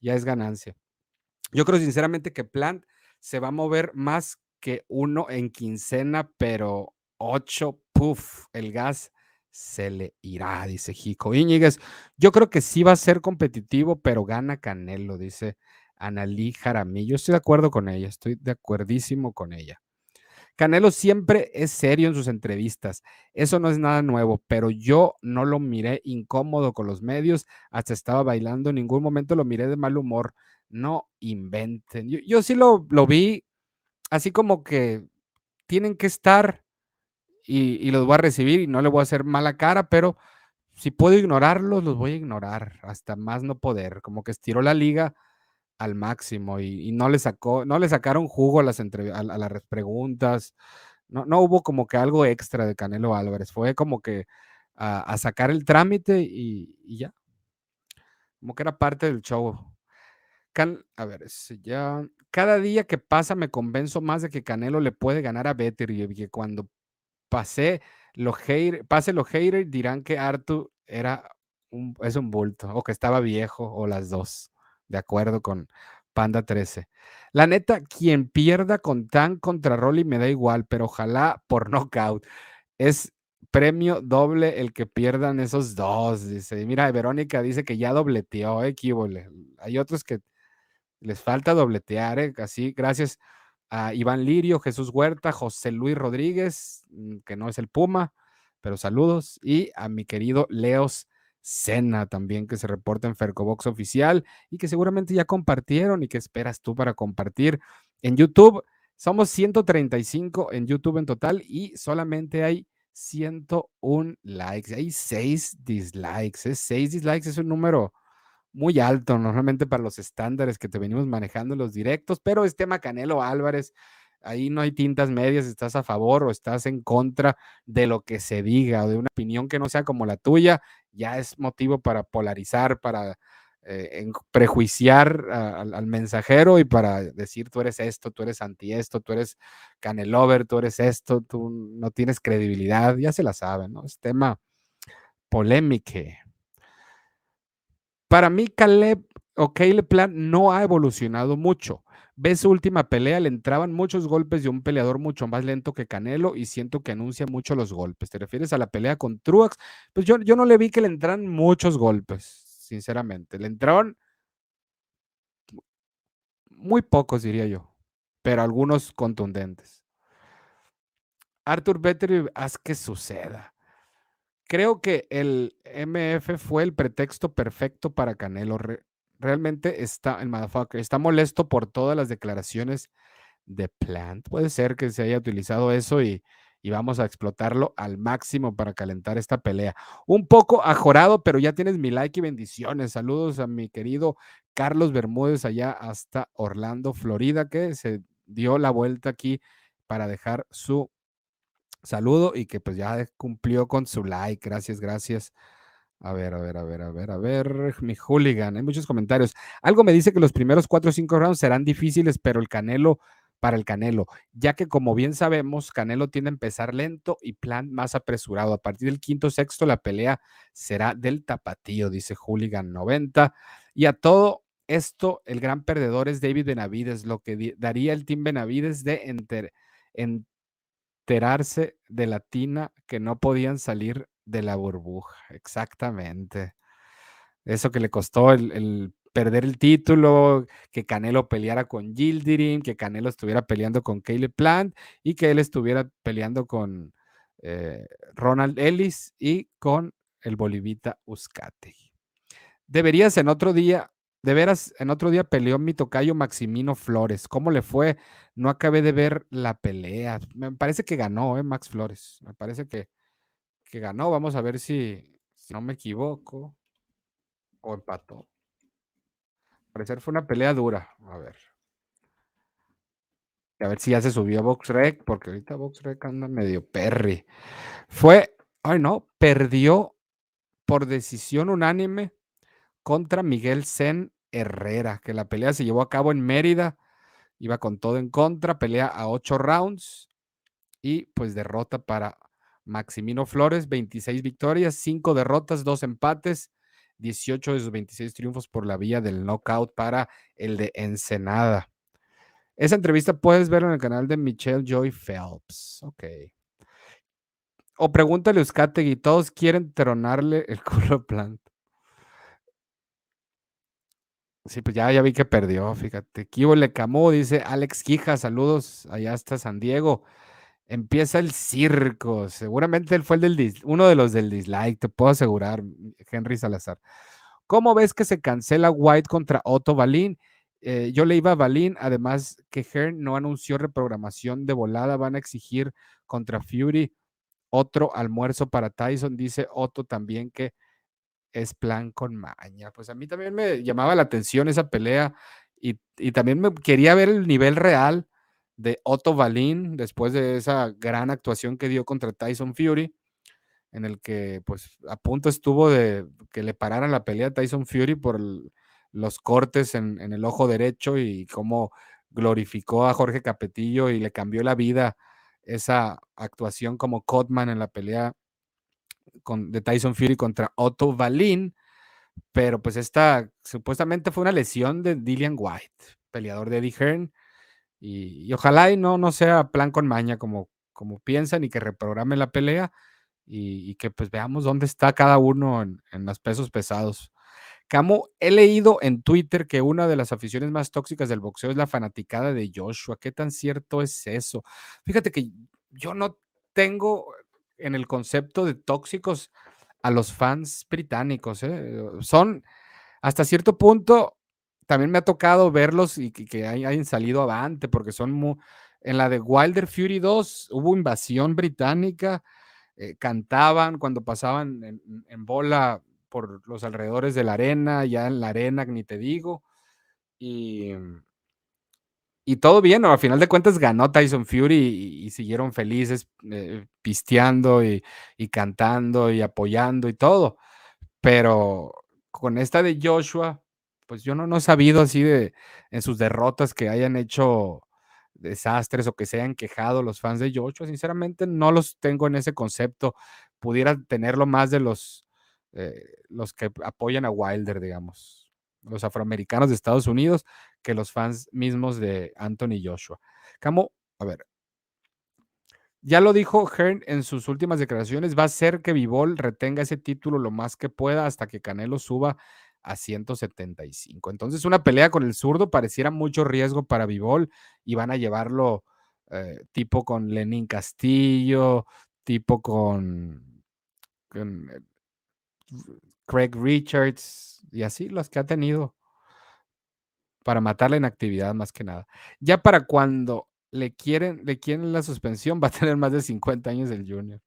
ya es ganancia. Yo creo sinceramente que Plant se va a mover más que uno en quincena, pero 8, puff, el gas se le irá, dice Jico Íñiguez. Yo creo que sí va a ser competitivo, pero gana Canelo, dice Analí Jaramillo. estoy de acuerdo con ella, estoy de acuerdísimo con ella. Canelo siempre es serio en sus entrevistas. Eso no es nada nuevo, pero yo no lo miré incómodo con los medios, hasta estaba bailando, en ningún momento lo miré de mal humor. No inventen. Yo, sí lo, lo vi así como que tienen que estar y, los voy a recibir y no le voy a hacer mala cara, pero si puedo ignorarlos, los voy a ignorar hasta más no poder. Como que estiró la liga al máximo y, no le sacó, no le sacaron jugo a las, a, las preguntas. No, no hubo como que algo extra de Canelo Álvarez. Fue como que a, sacar el trámite y, ya. Como que era parte del show. a ver, ya. Cada día que pasa me convenzo más de que Canelo le puede ganar a Better y que cuando pasé los haters, pase los haters dirán que Arthur era un, es un bulto o que estaba viejo o las dos, de acuerdo con Panda 13. La neta, quien pierda con Tan contra Rolly me da igual, pero ojalá por [laughs] knockout. Es premio doble el que pierdan esos dos, dice. Mira, Verónica dice que ya dobleteó, eh, Hay otros que les falta dobletear, eh, así, gracias a Iván Lirio, Jesús Huerta, José Luis Rodríguez, mm, que no es el Puma, pero saludos, y a mi querido Leos Sena también que se reporta en Fercobox oficial y que seguramente ya compartieron y que esperas tú para compartir en YouTube. Somos 135 en YouTube en total y solamente hay 101 likes. Hay 6 dislikes. 6 dislikes es un número muy alto normalmente para los estándares que te venimos manejando en los directos, pero es tema Canelo Álvarez. Ahí no hay tintas medias, estás a favor o estás en contra de lo que se diga o de una opinión que no sea como la tuya, ya es motivo para polarizar, para eh, prejuiciar al, mensajero y para decir tú eres esto, tú eres anti esto, tú eres canelover, tú eres esto, tú no tienes credibilidad, ya se la saben, ¿no? Es tema polémico. Para mí, Caleb o Caleb Plant no ha evolucionado mucho. Ves su última pelea, le entraban muchos golpes de un peleador mucho más lento que Canelo y siento que anuncia mucho los golpes. ¿Te refieres a la pelea con Truax? Pues yo, yo no le vi que le entraran muchos golpes, sinceramente. Le entraron muy pocos, diría yo, pero algunos contundentes. Arthur Better, haz que suceda. Creo que el MF fue el pretexto perfecto para Canelo. realmente está, el motherfucker, está molesto por todas las declaraciones de Plant. Puede ser que se haya utilizado eso y, y vamos a explotarlo al máximo para calentar esta pelea. Un poco ajorado, pero ya tienes mi like y bendiciones. Saludos a mi querido Carlos Bermúdez allá hasta Orlando, Florida, que se dio la vuelta aquí para dejar su saludo y que pues ya cumplió con su like. Gracias, gracias. A ver, a ver, a ver, a ver, a ver, mi hooligan. Hay muchos comentarios. Algo me dice que los primeros cuatro o cinco rounds serán difíciles, pero el Canelo para el Canelo, ya que como bien sabemos, Canelo tiene a empezar lento y plan más apresurado. A partir del quinto sexto, la pelea será del tapatío, dice Hooligan 90. Y a todo esto, el gran perdedor es David Benavides, lo que daría el Team Benavides de enter, enterarse de la tina que no podían salir de la burbuja. Exactamente. Eso que le costó el, perder el título, que Canelo peleara con Gildirim, que Canelo estuviera peleando con Caleb Plant y que él estuviera peleando con eh, Ronald Ellis y con el Bolivita Uzcate. Deberías en otro día de veras, en otro día peleó mi tocayo Maximino Flores. ¿Cómo le fue? No acabé de ver la pelea. Me parece que ganó, ¿eh? Max Flores. Me parece que, que ganó. Vamos a ver si, no me equivoco. O empató. Parecer fue una pelea dura. A ver. A ver si ya se subió a BoxRec, porque ahorita BoxRec anda medio perry. Fue, ay no, perdió por decisión unánime contra Miguel Sen Herrera, que la pelea se llevó a cabo en Mérida, iba con todo en contra, pelea a ocho rounds y pues derrota para Maximino Flores, 26 victorias, 5 derrotas, 2 empates, 18 de sus 26 triunfos por la vía del knockout para el de Ensenada. Esa entrevista puedes verla en el canal de Michelle Joy Phelps. Ok. O pregúntale a Euskategui, todos quieren tronarle el [laughs] culo plant. Sí, pues ya, ya vi que perdió, fíjate. Kibo Le Camó, dice Alex Quija, saludos allá hasta San Diego. Empieza el circo. Seguramente él fue el del uno de los del dislike, te puedo asegurar, Henry Salazar. ¿Cómo ves que se cancela White contra Otto Balín? Eh, yo le iba a Balín, además que Hearn no anunció reprogramación de volada, van a exigir contra Fury otro almuerzo para Tyson, dice Otto también que es plan con maña. Pues a mí también me llamaba la atención esa pelea y, también me quería ver el nivel real de Otto Balín después de esa gran actuación que dio contra Tyson Fury, en el que pues a punto estuvo de que le pararan la pelea a Tyson Fury por los cortes en, en, el ojo derecho y cómo glorificó a Jorge Capetillo y le cambió la vida esa actuación como Cotman en la pelea de Tyson Fury contra Otto Valin, pero pues esta supuestamente fue una lesión de Dillian White, peleador de Eddie Hearn, y, ojalá y no, no sea plan con maña como, como piensan y que reprograme la pelea y, que pues veamos dónde está cada uno en, en los pesos pesados. Camo, he leído en Twitter que una de las aficiones más tóxicas del boxeo es la fanaticada de Joshua. ¿Qué tan cierto es eso? Fíjate que yo no tengo en el concepto de tóxicos a los fans británicos. ¿eh? Son, hasta cierto punto, también me ha tocado verlos y que, hayan salido avante, porque son muy, en la de Wilder Fury 2 hubo invasión británica, eh, cantaban cuando pasaban en, en, bola por los alrededores de la arena, ya en la arena, ni te digo. Y, y todo bien, ¿no? a final de cuentas ganó Tyson Fury y, siguieron felices eh, pisteando y, cantando y apoyando y todo. Pero con esta de Joshua, pues yo no, no he sabido así de en sus derrotas que hayan hecho desastres o que se hayan quejado los fans de Joshua. Sinceramente no los tengo en ese concepto. Pudiera tenerlo más de los, eh, los que apoyan a Wilder, digamos. los afroamericanos de Estados Unidos que los fans mismos de Anthony Joshua. Camo, a ver, ya lo dijo Hearn en sus últimas declaraciones, va a ser que Vivol retenga ese título lo más que pueda hasta que Canelo suba a 175. Entonces, una pelea con el zurdo pareciera mucho riesgo para Vivol y van a llevarlo eh, tipo con Lenin Castillo, tipo con, con eh, Craig Richards y así los que ha tenido para matarla en actividad más que nada. Ya para cuando le quieren, le quieren la suspensión, [laughs] va a tener más de 50 años el Junior.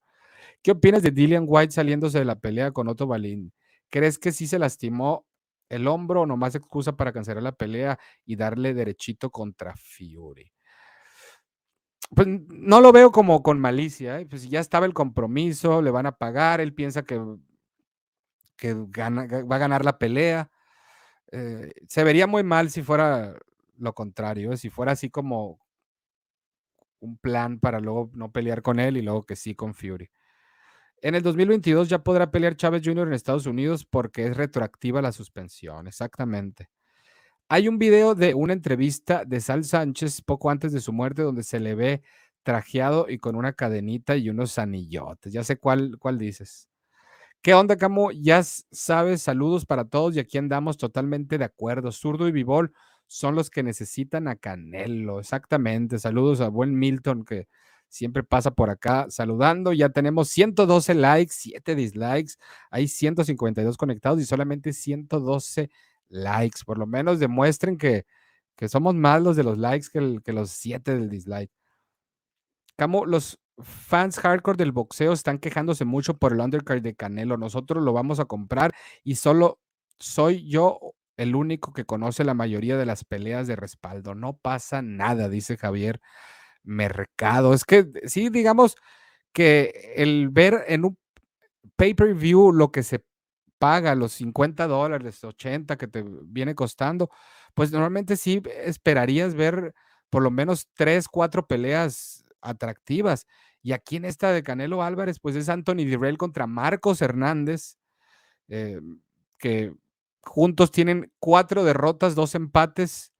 ¿Qué opinas de Dillian White saliéndose de la pelea con Otto Balín? ¿Crees que sí se lastimó el hombro o nomás excusa para cancelar la pelea y darle derechito contra Fury? Pues no lo veo como con malicia, ¿eh? pues ya estaba el compromiso, le van a pagar, él piensa que, que va a ganar la pelea. Eh, se vería muy mal si fuera lo contrario, si fuera así como, un plan para luego no pelear con él y luego que sí con Fury. En el 2022 ya podrá pelear Chávez Jr. en Estados Unidos porque es retroactiva la suspensión, exactamente. Hay un video de una entrevista de Sal Sánchez poco antes de su muerte donde se le ve trajeado y con una cadenita y unos anillotes. Ya sé cuál, cuál dices. ¿Qué onda, Camo? Ya sabes, saludos para todos y aquí andamos totalmente de acuerdo. Zurdo y Vivol son los que necesitan a Canelo. Exactamente. Saludos a buen Milton que siempre pasa por acá saludando. Ya tenemos 112 likes, 7 dislikes. Hay 152 conectados y solamente 112 likes. Por lo menos demuestren que, que somos más los de los likes que, que los 7 del dislike. Camo, los fans hardcore del boxeo están quejándose mucho por el undercard de Canelo. Nosotros lo vamos a comprar y solo soy yo el único que conoce la mayoría de las peleas de respaldo. No pasa nada, dice Javier Mercado. Es que sí, digamos que el ver en un pay-per-view lo que se paga, los 50 dólares, 80 que te viene costando, pues normalmente sí esperarías ver por lo menos tres, cuatro peleas atractivas. Y aquí en esta de Canelo Álvarez, pues es Anthony Dirrell contra Marcos Hernández, eh, que juntos tienen cuatro derrotas, dos empates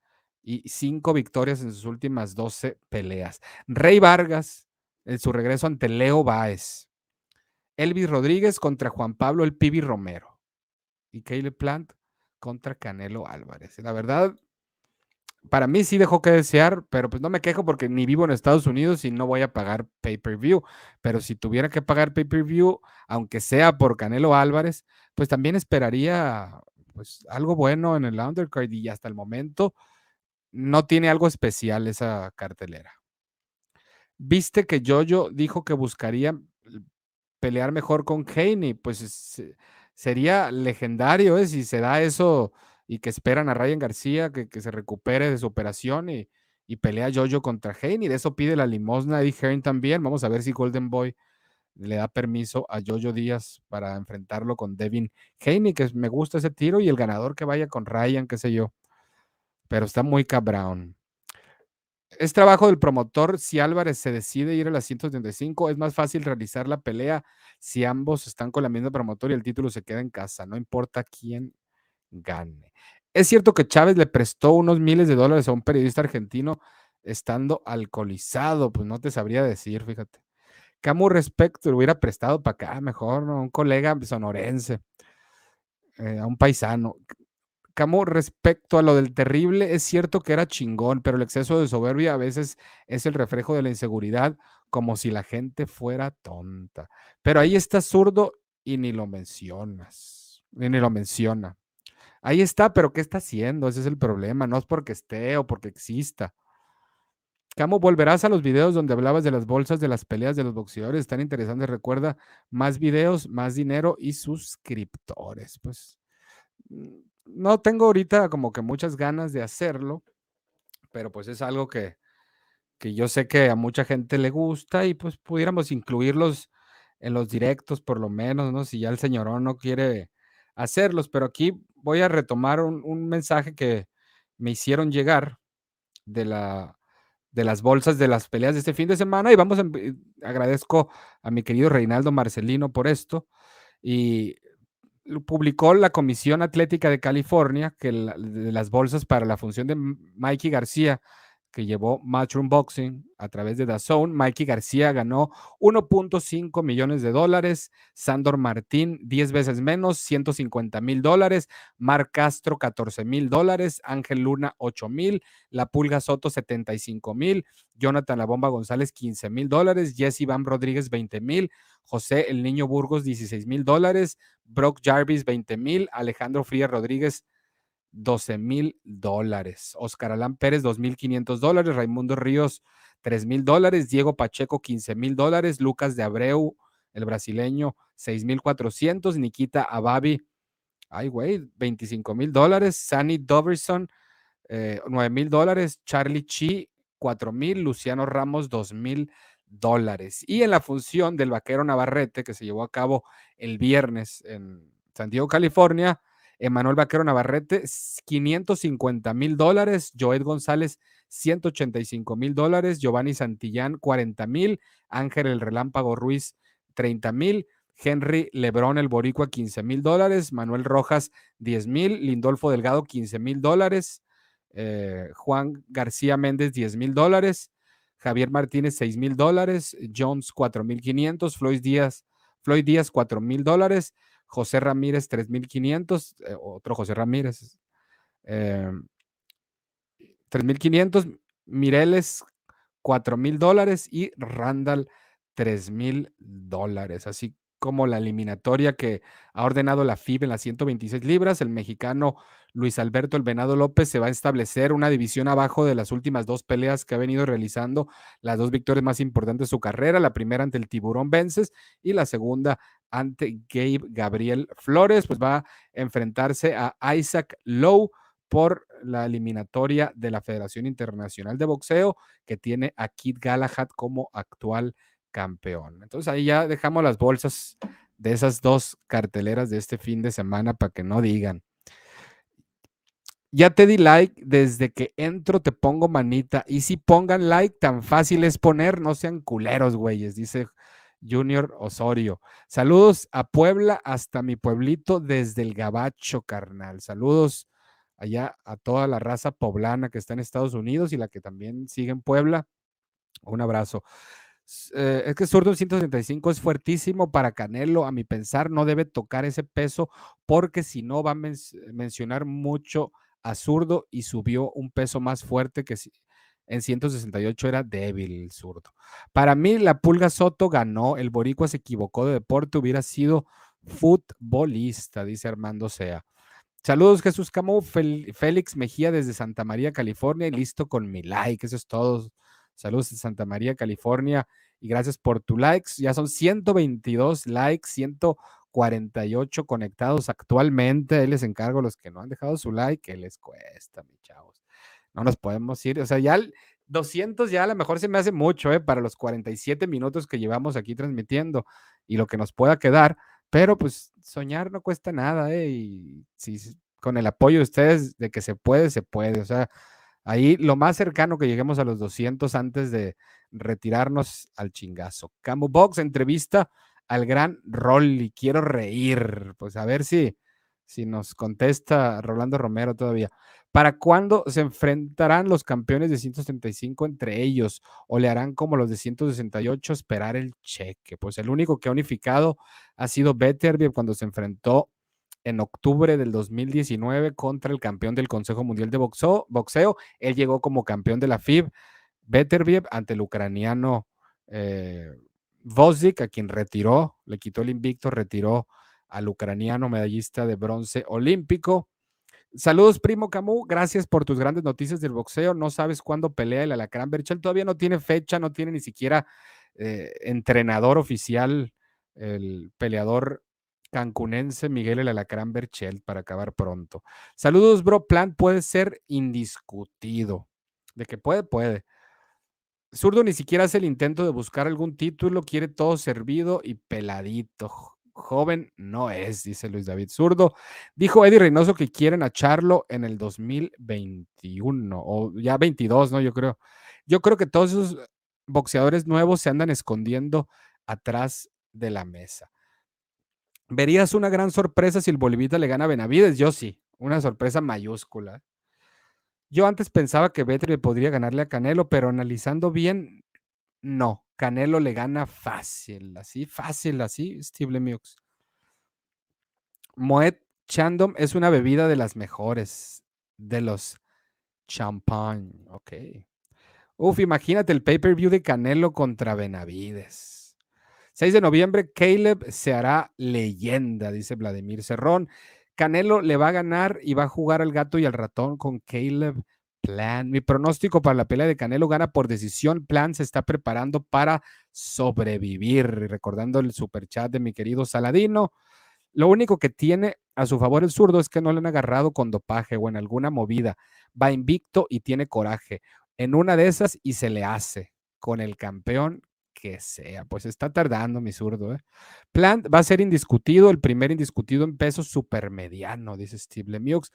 y cinco victorias en sus últimas 12 peleas. Rey Vargas en su regreso ante Leo Báez. Elvis Rodríguez contra Juan Pablo El Pibi Romero. Y Caleb Plant contra Canelo Álvarez. La verdad, para mí sí dejó que desear, pero pues no me quejo porque ni vivo en Estados Unidos y no voy a pagar pay-per-view. Pero si tuviera que pagar pay-per-view, aunque sea por Canelo Álvarez, pues también esperaría pues algo bueno en el undercard y hasta el momento no tiene algo especial esa cartelera. Viste que Jojo dijo que buscaría pelear mejor con Haney, pues sería legendario ¿eh? si se da eso y que esperan a Ryan García que, se recupere de su operación y, pelea Jojo contra Haney. De eso pide la limosna Eddie Hearn también. Vamos a ver si Golden Boy le da permiso a Jojo Díaz para enfrentarlo con Devin Haney, que me gusta ese tiro, y el ganador que vaya con Ryan, qué sé yo. Pero está muy cabrón. Es trabajo del promotor si Álvarez se decide ir a las 135. Es más fácil realizar la pelea si ambos están con la misma promotor y el título se queda en casa. No importa quién gane. Es cierto que Chávez le prestó unos miles de dólares a un periodista argentino estando alcoholizado. Pues no te sabría decir, fíjate. Camu respecto, lo hubiera prestado para acá, mejor. Un colega sonorense, eh, a un paisano. Camu, respecto a lo del terrible, es cierto que era chingón, pero el exceso de soberbia a veces es el reflejo de la inseguridad, como si la gente fuera tonta. Pero ahí está zurdo y ni lo mencionas, ni lo menciona. Ahí está, pero ¿qué está haciendo? Ese es el problema, no es porque esté o porque exista. Camo, volverás a los videos donde hablabas de las bolsas de las peleas de los boxeadores. Están interesantes. Recuerda, más videos, más dinero y suscriptores. Pues mm, no tengo ahorita como que muchas ganas de hacerlo, pero pues es algo que, que yo sé que a mucha gente le gusta y pues pudiéramos incluirlos en los directos por lo menos, ¿no? Si ya el señorón no quiere hacerlos, pero aquí voy a retomar un, un mensaje que me hicieron llegar de la de las bolsas de las peleas de este fin de semana y vamos a, agradezco a mi querido Reinaldo Marcelino por esto y publicó la Comisión Atlética de California que de las bolsas para la función de Mikey García que llevó Matchroom Boxing a través de DAZN. Mikey García ganó 1.5 millones de dólares, Sandor Martín 10 veces menos, 150 mil dólares, Marc Castro 14 mil dólares, Ángel Luna 8 mil, La Pulga Soto 75 mil, Jonathan La Bomba González 15 mil dólares, Jesse Van Rodríguez 20 mil, José El Niño Burgos 16 mil dólares, Brock Jarvis 20 mil, Alejandro Frías Rodríguez 12 mil dólares. Oscar Alán Pérez, 2.500 dólares. Raimundo Ríos, 3 mil dólares. Diego Pacheco, 15 mil dólares. Lucas de Abreu, el brasileño, 6.400. Nikita Ababi, ay, güey, 25 mil dólares. Sunny Doverson, eh, 9 mil dólares. Charlie Chi, 4 mil. Luciano Ramos, 2 mil dólares. Y en la función del vaquero Navarrete, que se llevó a cabo el viernes en San Diego, California, Emanuel Vaquero Navarrete, 550 mil dólares. Joed González, 185 mil dólares. Giovanni Santillán, 40 mil. Ángel el Relámpago Ruiz, 30 mil. Henry Lebrón el Boricua, 15 mil dólares. Manuel Rojas, 10 mil. Lindolfo Delgado, 15 mil dólares. Eh, Juan García Méndez, 10 mil dólares. Javier Martínez, 6 mil dólares. Jones, 4 mil 500. Floyd Díaz, Floyd Díaz, 4 mil dólares. José Ramírez 3500, eh, otro José Ramírez, 3500, em, Mireles 4000 dólares y Randall 3000 dólares. Así como la eliminatoria que ha ordenado la FIB en las 126 libras. El mexicano Luis Alberto El Venado López se va a establecer una división abajo de las últimas dos peleas que ha venido realizando, las dos victorias más importantes de su carrera, la primera ante el Tiburón Vences y la segunda ante Gabe Gabriel Flores, pues va a enfrentarse a Isaac Lowe por la eliminatoria de la Federación Internacional de Boxeo, que tiene a Kid Galahad como actual campeón. Entonces ahí ya dejamos las bolsas de esas dos carteleras de este fin de semana para que no digan. Ya te di like, desde que entro te pongo manita. Y si pongan like, tan fácil es poner, no sean culeros, güeyes, dice Junior Osorio. Saludos a Puebla, hasta mi pueblito, desde el Gabacho, carnal. Saludos allá a toda la raza poblana que está en Estados Unidos y la que también sigue en Puebla. Un abrazo. Eh, es que Zurdo 135 es fuertísimo para Canelo, a mi pensar, no debe tocar ese peso porque si no va a mencionar mucho a Zurdo y subió un peso más fuerte que si, en 168 era débil zurdo. Para mí, la Pulga Soto ganó, el Boricua se equivocó de deporte, hubiera sido futbolista, dice Armando Sea. Saludos, Jesús Camo, Félix Mejía desde Santa María, California, y listo con mi like, eso es todo. Saludos de Santa María, California, y gracias por tu likes. Ya son 122 likes, 148 conectados actualmente. Les encargo a los que no han dejado su like, que les cuesta, mis chavos no nos podemos ir. O sea, ya 200 ya a lo mejor se me hace mucho, ¿eh? Para los 47 minutos que llevamos aquí transmitiendo y lo que nos pueda quedar, pero pues soñar no cuesta nada, ¿eh? Y si con el apoyo de ustedes de que se puede, se puede. O sea, ahí lo más cercano que lleguemos a los 200 antes de retirarnos al chingazo. Camu Box entrevista al gran Rolly. Quiero reír. Pues a ver si, si nos contesta Rolando Romero todavía. ¿Para cuándo se enfrentarán los campeones de 175 entre ellos? ¿O le harán como los de 168 esperar el cheque? Pues el único que ha unificado ha sido Beterbiev cuando se enfrentó en octubre del 2019 contra el campeón del Consejo Mundial de Boxeo. Él llegó como campeón de la FIB, Beterbiev, ante el ucraniano eh, a quien retiró, le quitó el invicto, retiró al ucraniano medallista de bronce olímpico. Saludos, primo Camus. Gracias por tus grandes noticias del boxeo. No sabes cuándo pelea el Alacrán Berchel. Todavía no tiene fecha, no tiene ni siquiera eh, entrenador oficial, el peleador cancunense Miguel el Alacrán Berchel, para acabar pronto. Saludos, bro. Plan puede ser indiscutido. De que puede, puede. Zurdo ni siquiera hace el intento de buscar algún título, quiere todo servido y peladito joven no es, dice Luis David Zurdo. Dijo Eddie Reynoso que quieren a Charlo en el 2021 o ya 22, ¿no? Yo creo. Yo creo que todos esos boxeadores nuevos se andan escondiendo atrás de la mesa. ¿Verías una gran sorpresa si el Bolivita le gana a Benavides? Yo sí, una sorpresa mayúscula. Yo antes pensaba que Vetri podría ganarle a Canelo, pero analizando bien, no. Canelo le gana fácil, así, fácil, así, Steve Lemieux. Moet Chandom es una bebida de las mejores, de los champagne, ok. Uf, imagínate el pay-per-view de Canelo contra Benavides. 6 de noviembre, Caleb se hará leyenda, dice Vladimir Cerrón. Canelo le va a ganar y va a jugar al gato y al ratón con Caleb Plan. Mi pronóstico para la pelea de Canelo gana por decisión. Plan se está preparando para sobrevivir. Recordando el super chat de mi querido Saladino. Lo único que tiene a su favor el zurdo es que no le han agarrado con dopaje o en alguna movida. Va invicto y tiene coraje. En una de esas y se le hace con el campeón que sea. Pues está tardando mi zurdo. ¿eh? Plant va a ser indiscutido, el primer indiscutido en peso supermediano, dice Steve Lemieux.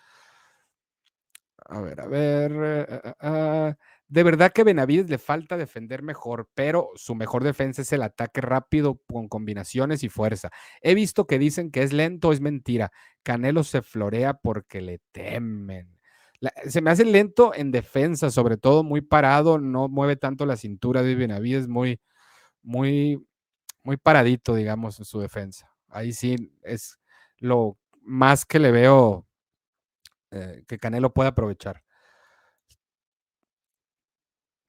A ver, a ver. Eh, eh, ah, de verdad que Benavides le falta defender mejor, pero su mejor defensa es el ataque rápido con combinaciones y fuerza. He visto que dicen que es lento, es mentira. Canelo se florea porque le temen. se me hace lento en defensa, sobre todo muy parado, no mueve tanto la cintura de Benavides, muy, muy, muy paradito, digamos, en su defensa. Ahí sí es lo más que le veo eh, que Canelo puede aprovechar.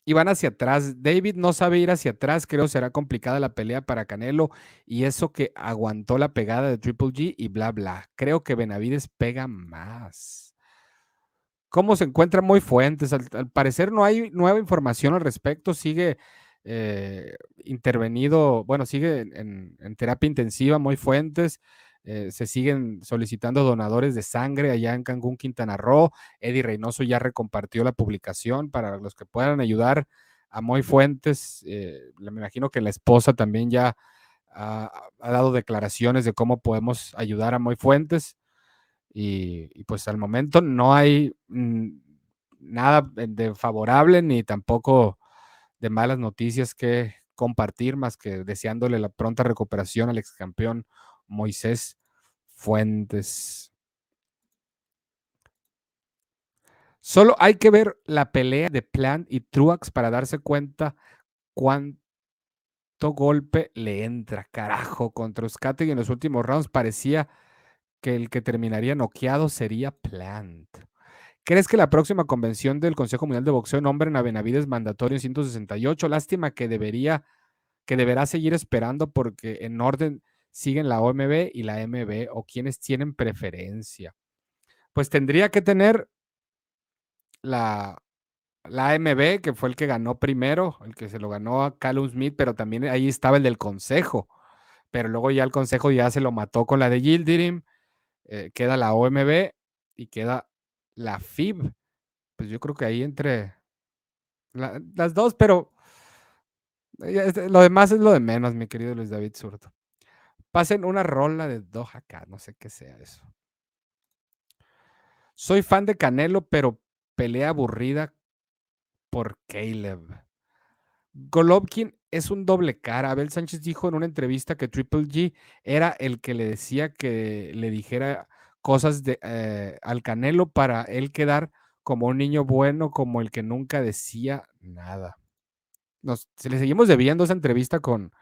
Y van hacia atrás. David no sabe ir hacia atrás. Creo será complicada la pelea para Canelo. Y eso que aguantó la pegada de Triple G y bla, bla. Creo que Benavides pega más. ¿Cómo se encuentra muy fuentes? Al, parecer no hay nueva información al respecto. Sigue eh, intervenido, bueno, sigue en, en, terapia intensiva muy fuentes. Eh, se siguen solicitando donadores de sangre allá en Cancún, Quintana Roo. Eddie Reynoso ya recompartió la publicación para los que puedan ayudar a Moy Fuentes. Eh, me imagino que la esposa también ya ha, dado declaraciones de cómo podemos ayudar a Moy Fuentes. Y, pues al momento no hay mm, nada de favorable ni tampoco de malas noticias que compartir, más que deseándole la pronta recuperación al ex campeón Moisés Fuentes. Solo hay que ver la pelea de Plant y Truax para darse cuenta cuánto golpe le entra. Carajo, contra y en los últimos rounds parecía que el que terminaría noqueado sería Plant. ¿Crees que la próxima convención del Consejo Mundial de Boxeo nombren a Benavides mandatorio en 168? Lástima que debería, que deberá seguir esperando porque en orden siguen la OMB y la MB o quienes tienen preferencia. Pues tendría que tener la, la AMB, que fue el que ganó primero, el que se lo ganó a Callum Smith, pero también ahí estaba el del Consejo. Pero luego ya el Consejo ya se lo mató con la de Gildirim, eh, queda la OMB y queda la FIB. Pues yo creo que ahí entre las dos, pero este, lo demás es lo de menos, mi querido Luis David Zurdo. Pasen una rola de Doha Cat, no sé qué sea eso. Soy fan de Canelo, pero pelea aburrida por Caleb. Golovkin es un doble cara. Abel Sánchez dijo en una entrevista que Triple G era el que le decía que le dijera cosas de, eh, al Canelo para él quedar como un niño bueno, como el que nunca decía nada. Nos, le seguimos debiendo esa entrevista con,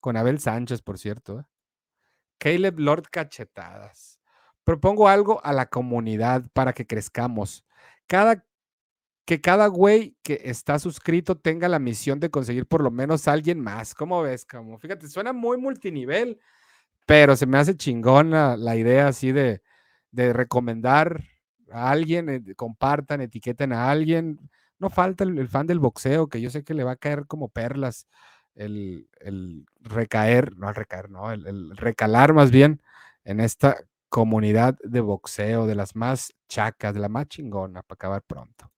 con Abel Sánchez, por cierto. ¿eh? Caleb Lord Cachetadas. Propongo algo a la comunidad para que crezcamos. Cada, que cada güey que está suscrito tenga la misión de conseguir por lo menos a alguien más. ¿Cómo ves? Como, fíjate, suena muy multinivel, pero se me hace chingón la, idea así de, recomendar a alguien, eh, compartan, etiqueten a alguien. No falta el, fan del boxeo, que yo sé que le va a caer como perlas el, recaer, no el recaer, no, el, recalar más bien en esta comunidad de boxeo, de las más chacas, de la más chingona, para acabar pronto.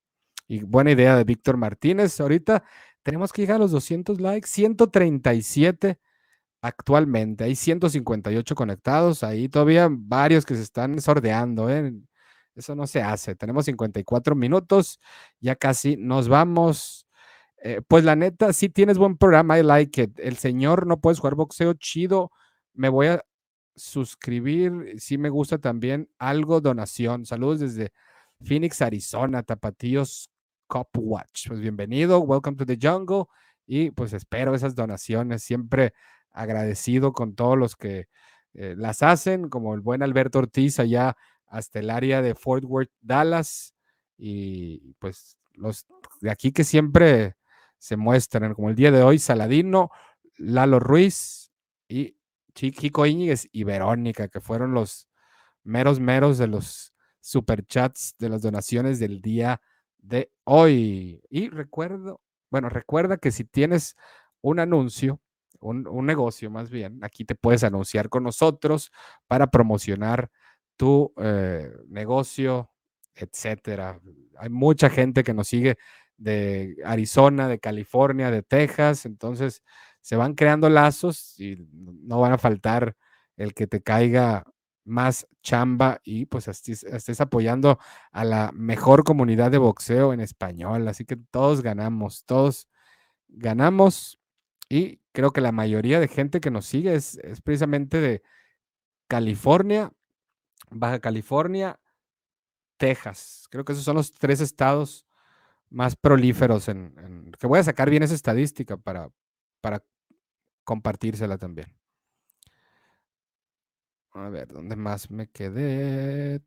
Y buena idea de Víctor Martínez. Ahorita tenemos que llegar a los 200 likes, 137 actualmente. Hay 158 conectados, ahí todavía varios que se están sordeando. ¿eh? Eso no se hace. Tenemos 54 minutos, ya casi nos vamos. Eh, pues la neta, sí tienes buen programa, I like it. El señor no puedes jugar boxeo chido. Me voy a, suscribir, sí me gusta también algo donación. Saludos desde Phoenix, Arizona, Tapatíos Cop Watch. Pues bienvenido, welcome to the jungle y pues espero esas donaciones. Siempre agradecido con todos los que eh, las hacen, como el buen Alberto Ortiz allá hasta el área de Fort Worth, Dallas y pues los de aquí que siempre se muestran, como el día de hoy, Saladino, Lalo Ruiz y Chico Íñiguez y Verónica, que fueron los meros meros de los superchats de las donaciones del día de hoy. Y recuerdo, bueno, recuerda que si tienes un anuncio, un, negocio más bien, aquí te puedes anunciar con nosotros para promocionar tu eh, negocio, etcétera. Hay mucha gente que nos sigue de Arizona, de California, de Texas, entonces se van creando lazos y no van a faltar el que te caiga más chamba y pues estés, apoyando a la mejor comunidad de boxeo en español. Así que todos ganamos, todos ganamos y creo que la mayoría de gente que nos sigue es, precisamente de California, Baja California, Texas. Creo que esos son los tres estados más prolíferos en, que voy a sacar bien esa estadística para, para compartírsela también. A ver, ¿dónde más me quedé?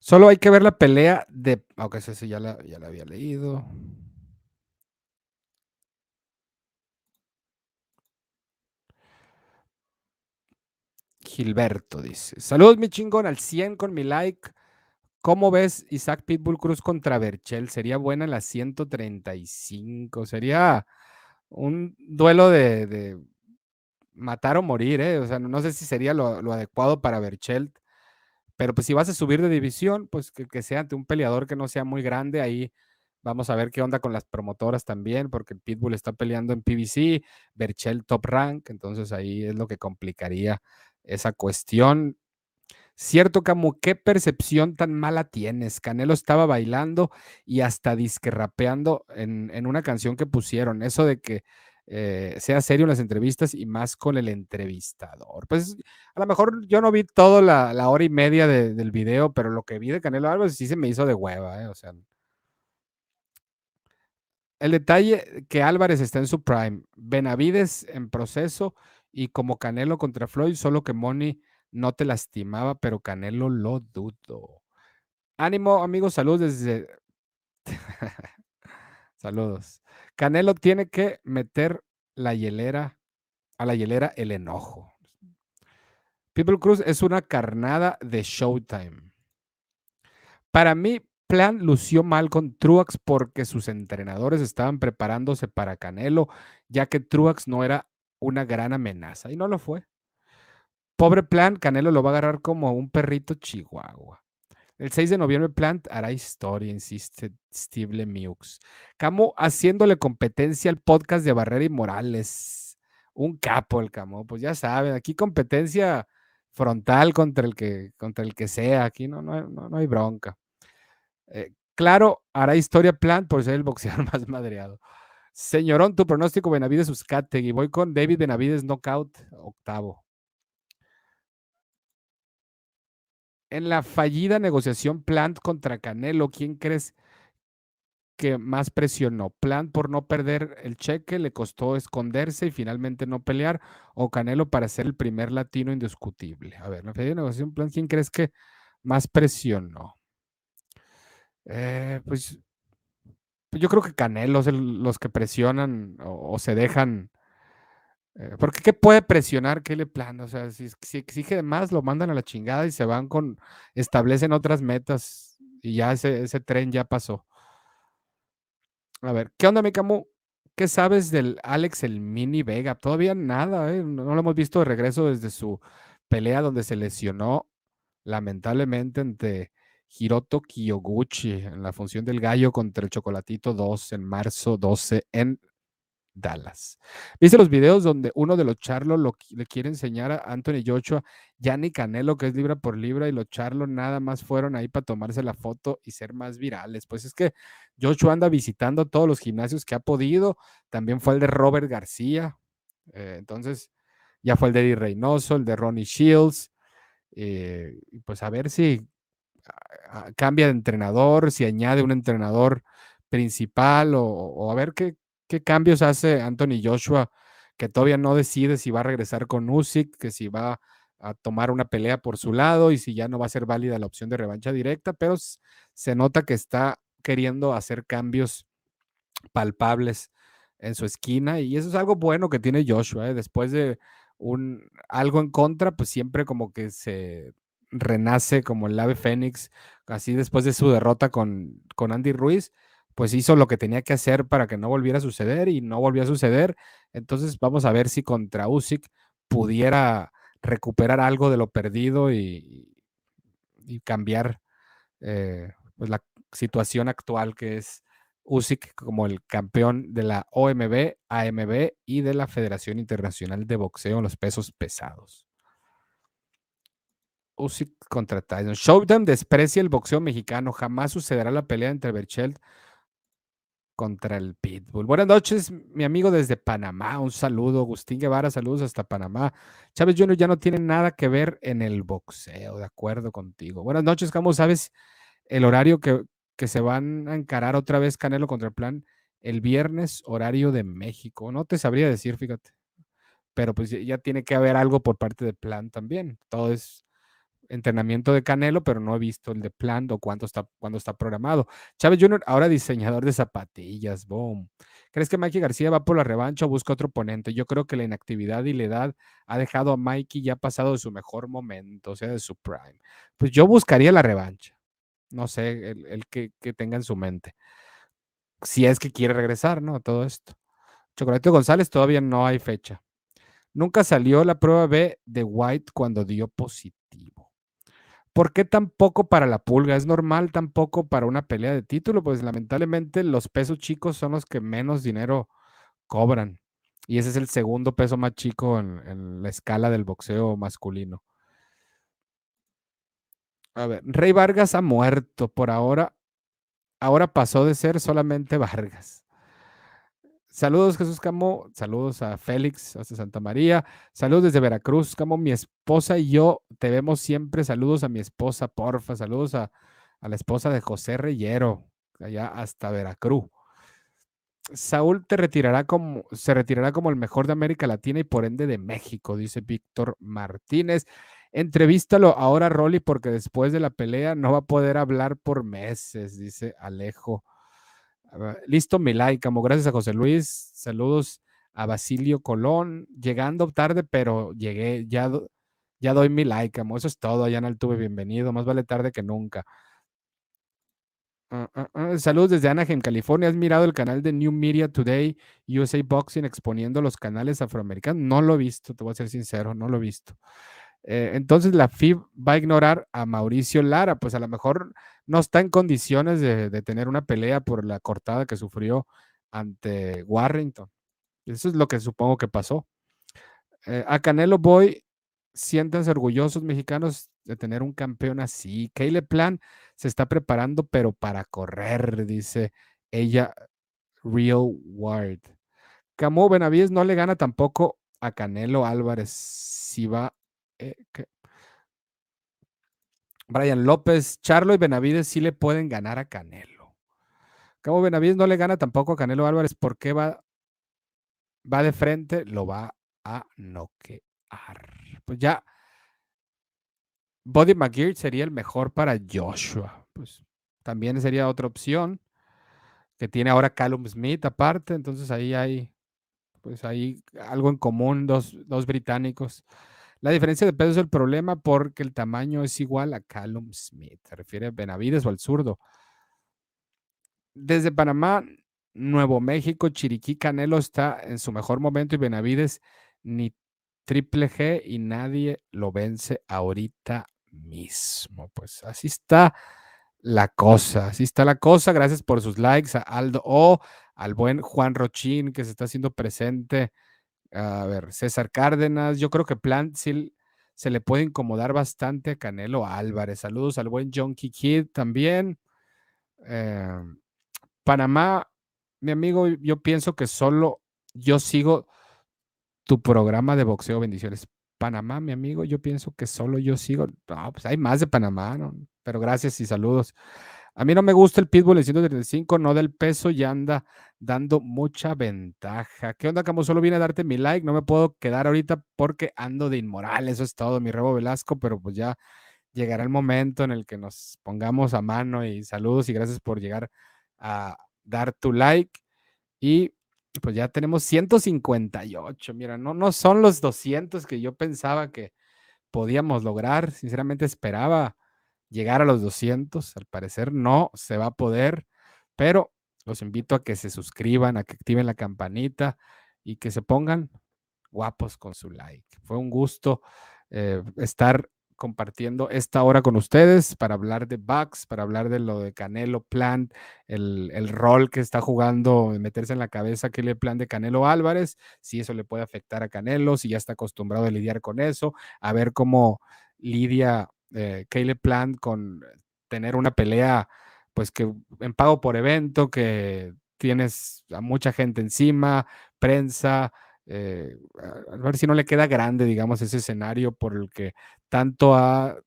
Solo hay que ver la pelea de. Aunque ese ya la, ya la había leído. Gilberto dice: Saludos, mi chingón, al 100 con mi like. ¿Cómo ves Isaac Pitbull Cruz contra Berchel? Sería buena la 135. Sería un duelo de, matar o morir, ¿eh? O sea, no sé si sería lo, adecuado para Berchelt, pero pues si vas a subir de división, pues que, sea ante un peleador que no sea muy grande, ahí vamos a ver qué onda con las promotoras también, porque el Pitbull está peleando en PBC, Berchelt top rank, entonces ahí es lo que complicaría esa cuestión. Cierto, Camu, ¿qué percepción tan mala tienes? Canelo estaba bailando y hasta disque rapeando en, una canción que pusieron. Eso de que eh, sea serio en las entrevistas y más con el entrevistador. Pues a lo mejor yo no vi toda la, hora y media del video, pero lo que vi de Canelo Álvarez sí se me hizo de hueva, ¿eh? O sea. El detalle que Álvarez está en su prime, Benavides en proceso y como Canelo contra Floyd, solo que Money no te lastimaba, pero Canelo lo dudo. Ánimo, amigos, saludos desde... [laughs] saludos. Canelo tiene que meter la hielera, a la hielera el enojo. People Cruz es una carnada de Showtime. Para mí, Plan lució mal con Truax porque sus entrenadores estaban preparándose para Canelo, ya que Truax no era una gran amenaza y no lo fue. Pobre Plant, Canelo lo va a agarrar como un perrito chihuahua. El 6 de noviembre Plant hará historia, insiste Steve Lemieux. Camo haciéndole competencia al podcast de Barrera y Morales. Un capo el Camo, pues ya saben, aquí competencia frontal contra el que, contra el que sea, aquí no, no, no, hay bronca. Eh, claro, hará historia Plant por ser el boxeador [laughs] más madreado. Señorón, tu pronóstico Benavides y Voy con David Benavides knockout octavo. En la fallida negociación Plant contra Canelo, ¿quién crees que más presionó? ¿Plant por no perder el cheque le costó esconderse y finalmente no pelear? ¿O Canelo para ser el primer latino indiscutible? A ver, en la fallida negociación Plant, ¿quién crees que más presionó? Eh, pues yo creo que Canelo es los que presionan o se dejan eh, porque ¿qué puede presionar le Plan? O sea, si, exige más, lo mandan a la chingada y se van con, establecen otras metas y ya ese, tren ya pasó. A ver, ¿qué onda, mi Camu? ¿Qué sabes del Alex el Mini Vega? Todavía nada, ¿eh? no, lo hemos visto de regreso desde su pelea donde se lesionó lamentablemente ante Hiroto Kiyoguchi en la función del gallo contra el Chocolatito 2 en marzo 12 en Dallas. ¿Viste los videos donde uno de los Charlo le quiere enseñar a Anthony Joshua, ya ni Canelo, que es libra por libra, y los Charlo nada más fueron ahí para tomarse la foto y ser más virales? Pues es que Joshua anda visitando todos los gimnasios que ha podido, también fue el de Robert García, eh, entonces ya fue el de Eddie Reynoso, el de Ronnie Shields, eh, pues a ver si cambia de entrenador, si añade un entrenador principal o, a ver qué, qué, cambios hace Anthony Joshua, que todavía no decide si va a regresar con Usyk, que si va a tomar una pelea por su lado y si ya no va a ser válida la opción de revancha directa, pero se nota que está queriendo hacer cambios palpables en su esquina y eso es algo bueno que tiene Joshua, ¿eh? después de un algo en contra, pues siempre como que se renace como el ave fénix, así después de su derrota con, con Andy Ruiz, pues hizo lo que tenía que hacer para que no volviera a suceder y no volvió a suceder. Entonces vamos a ver si contra Usyk pudiera recuperar algo de lo perdido y, cambiar eh, pues la situación actual que es Usyk como el campeón de la OMB, AMB y de la Federación Internacional de Boxeo en los pesos pesados. Usyk contra Tyson. Showdown desprecia el boxeo mexicano. Jamás sucederá la pelea entre Berchelt contra el Pitbull. Buenas noches, mi amigo desde Panamá. Un saludo. Agustín Guevara, saludos hasta Panamá. Chávez Jr. ya no tiene nada que ver en el boxeo, de acuerdo contigo. Buenas noches, ¿cómo sabes el horario que, que se van a encarar otra vez Canelo contra el plan? El viernes, horario de México. No te sabría decir, fíjate. Pero pues ya tiene que haber algo por parte del plan también. Todo es entrenamiento de Canelo, pero no he visto el de plan o cuánto está, cuándo está programado. Chávez Jr., ahora diseñador de zapatillas, boom. ¿Crees que Mikey García va por la revancha o busca otro oponente? Yo creo que la inactividad y la edad ha dejado a Mikey ya pasado de su mejor momento, o sea, de su prime. Pues yo buscaría la revancha. No sé, el, que, que, tenga en su mente. Si es que quiere regresar, ¿no? Todo esto. Chocolate González todavía no hay fecha. Nunca salió la prueba B de White cuando dio positivo. ¿Por qué tampoco para la pulga? ¿Es normal tampoco para una pelea de título? Pues lamentablemente los pesos chicos son los que menos dinero cobran. Y ese es el segundo peso más chico en, la escala del boxeo masculino. A ver, Rey Vargas ha muerto por ahora. Ahora pasó de ser solamente Vargas. Saludos, Jesús Camo. Saludos a Félix, hasta Santa María. Saludos desde Veracruz, Camo. Mi esposa y yo te vemos siempre. Saludos a mi esposa, porfa. Saludos a, la esposa de José Reyero, allá hasta Veracruz. Saúl te retirará como, se retirará como el mejor de América Latina y por ende de México, dice Víctor Martínez. Entrevístalo ahora, Rolly, porque después de la pelea no va a poder hablar por meses, dice Alejo. Listo, mi like, gracias a José Luis. Saludos a Basilio Colón. Llegando tarde, pero llegué, ya, ya doy mi like, amo. Eso es todo, allá en tuve bienvenido. Más vale tarde que nunca. Ah, ah, ah, saludos desde Anaheim, California. ¿Has mirado el canal de New Media Today, USA Boxing, exponiendo los canales afroamericanos? No lo he visto, te voy a ser sincero, no lo he visto. Eh, entonces la FIB va a ignorar a Mauricio Lara, pues a lo mejor no está en condiciones de, tener una pelea por la cortada que sufrió ante Warrington. Eso es lo que supongo que pasó. Eh, a Canelo Boy, siéntanse orgullosos mexicanos de tener un campeón así. Caleb Plan se está preparando, pero para correr, dice ella, Real Ward. Camo Benavides no le gana tampoco a Canelo Álvarez. Si va. Eh, Brian López, Charlo y Benavides sí le pueden ganar a Canelo. Como Benavides no le gana tampoco a Canelo Álvarez, ¿por qué va, va de frente? Lo va a noquear. Pues ya, Body McGear sería el mejor para Joshua. Pues también sería otra opción que tiene ahora Callum Smith aparte, entonces ahí hay pues ahí algo en común, dos, dos británicos. La diferencia de peso es el problema porque el tamaño es igual a Callum Smith. Se refiere a Benavides o al zurdo. Desde Panamá, Nuevo México, Chiriquí, Canelo está en su mejor momento y Benavides ni triple G y nadie lo vence ahorita mismo. Pues así está la cosa, así está la cosa. Gracias por sus likes a Aldo O, al buen Juan Rochín que se está haciendo presente. A ver, César Cárdenas, yo creo que Plant sí se le puede incomodar bastante a Canelo Álvarez. Saludos al buen John Kid también. Em, Panamá, mi amigo, yo pienso que solo yo sigo tu programa de boxeo. Bendiciones. Panamá, mi amigo, yo pienso que solo yo sigo. No, pues hay más de Panamá, ¿no? Pero gracias y saludos. A mí no me gusta el Pitbull en 135, no del peso y anda dando mucha ventaja. ¿Qué onda, Como Solo vine a darte mi like. No me puedo quedar ahorita porque ando de inmoral. Eso es todo, mi Rebo Velasco, pero pues ya llegará el momento en el que nos pongamos a mano y saludos y gracias por llegar a dar tu like. Y pues ya tenemos 158. Mira, no, no son los 200 que yo pensaba que podíamos lograr. Sinceramente esperaba llegar a los 200. Al parecer no se va a poder, pero los invito a que se suscriban, a que activen la campanita y que se pongan guapos con su like. Fue un gusto eh, estar compartiendo esta hora con ustedes para hablar de Bucks, para hablar de lo de Canelo Plan, el, rol que está jugando, meterse en la cabeza que el plan de Canelo Álvarez, si eso le puede afectar a Canelo, si ya está acostumbrado a lidiar con eso, a ver cómo lidia eh, Caleb Plant con tener una pelea, pues que en pago por evento, que tienes a mucha gente encima, prensa, eh, a ver si no le queda grande, digamos, ese escenario por el que tanto ha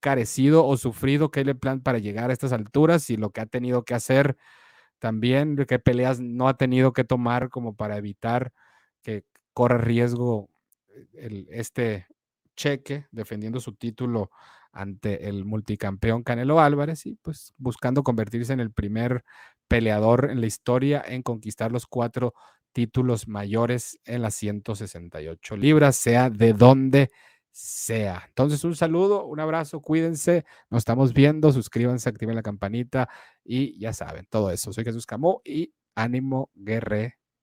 carecido o sufrido Caleb Plant para llegar a estas alturas y lo que ha tenido que hacer también, qué peleas no ha tenido que tomar como para evitar que corra riesgo el, este cheque defendiendo su título ante el multicampeón Canelo Álvarez y pues buscando convertirse en el primer peleador en la historia en conquistar los cuatro títulos mayores en las 168 libras, sea de donde sea. Entonces, un saludo, un abrazo, cuídense, nos estamos viendo, suscríbanse, activen la campanita y ya saben, todo eso. Soy Jesús Camó y ánimo guerrero.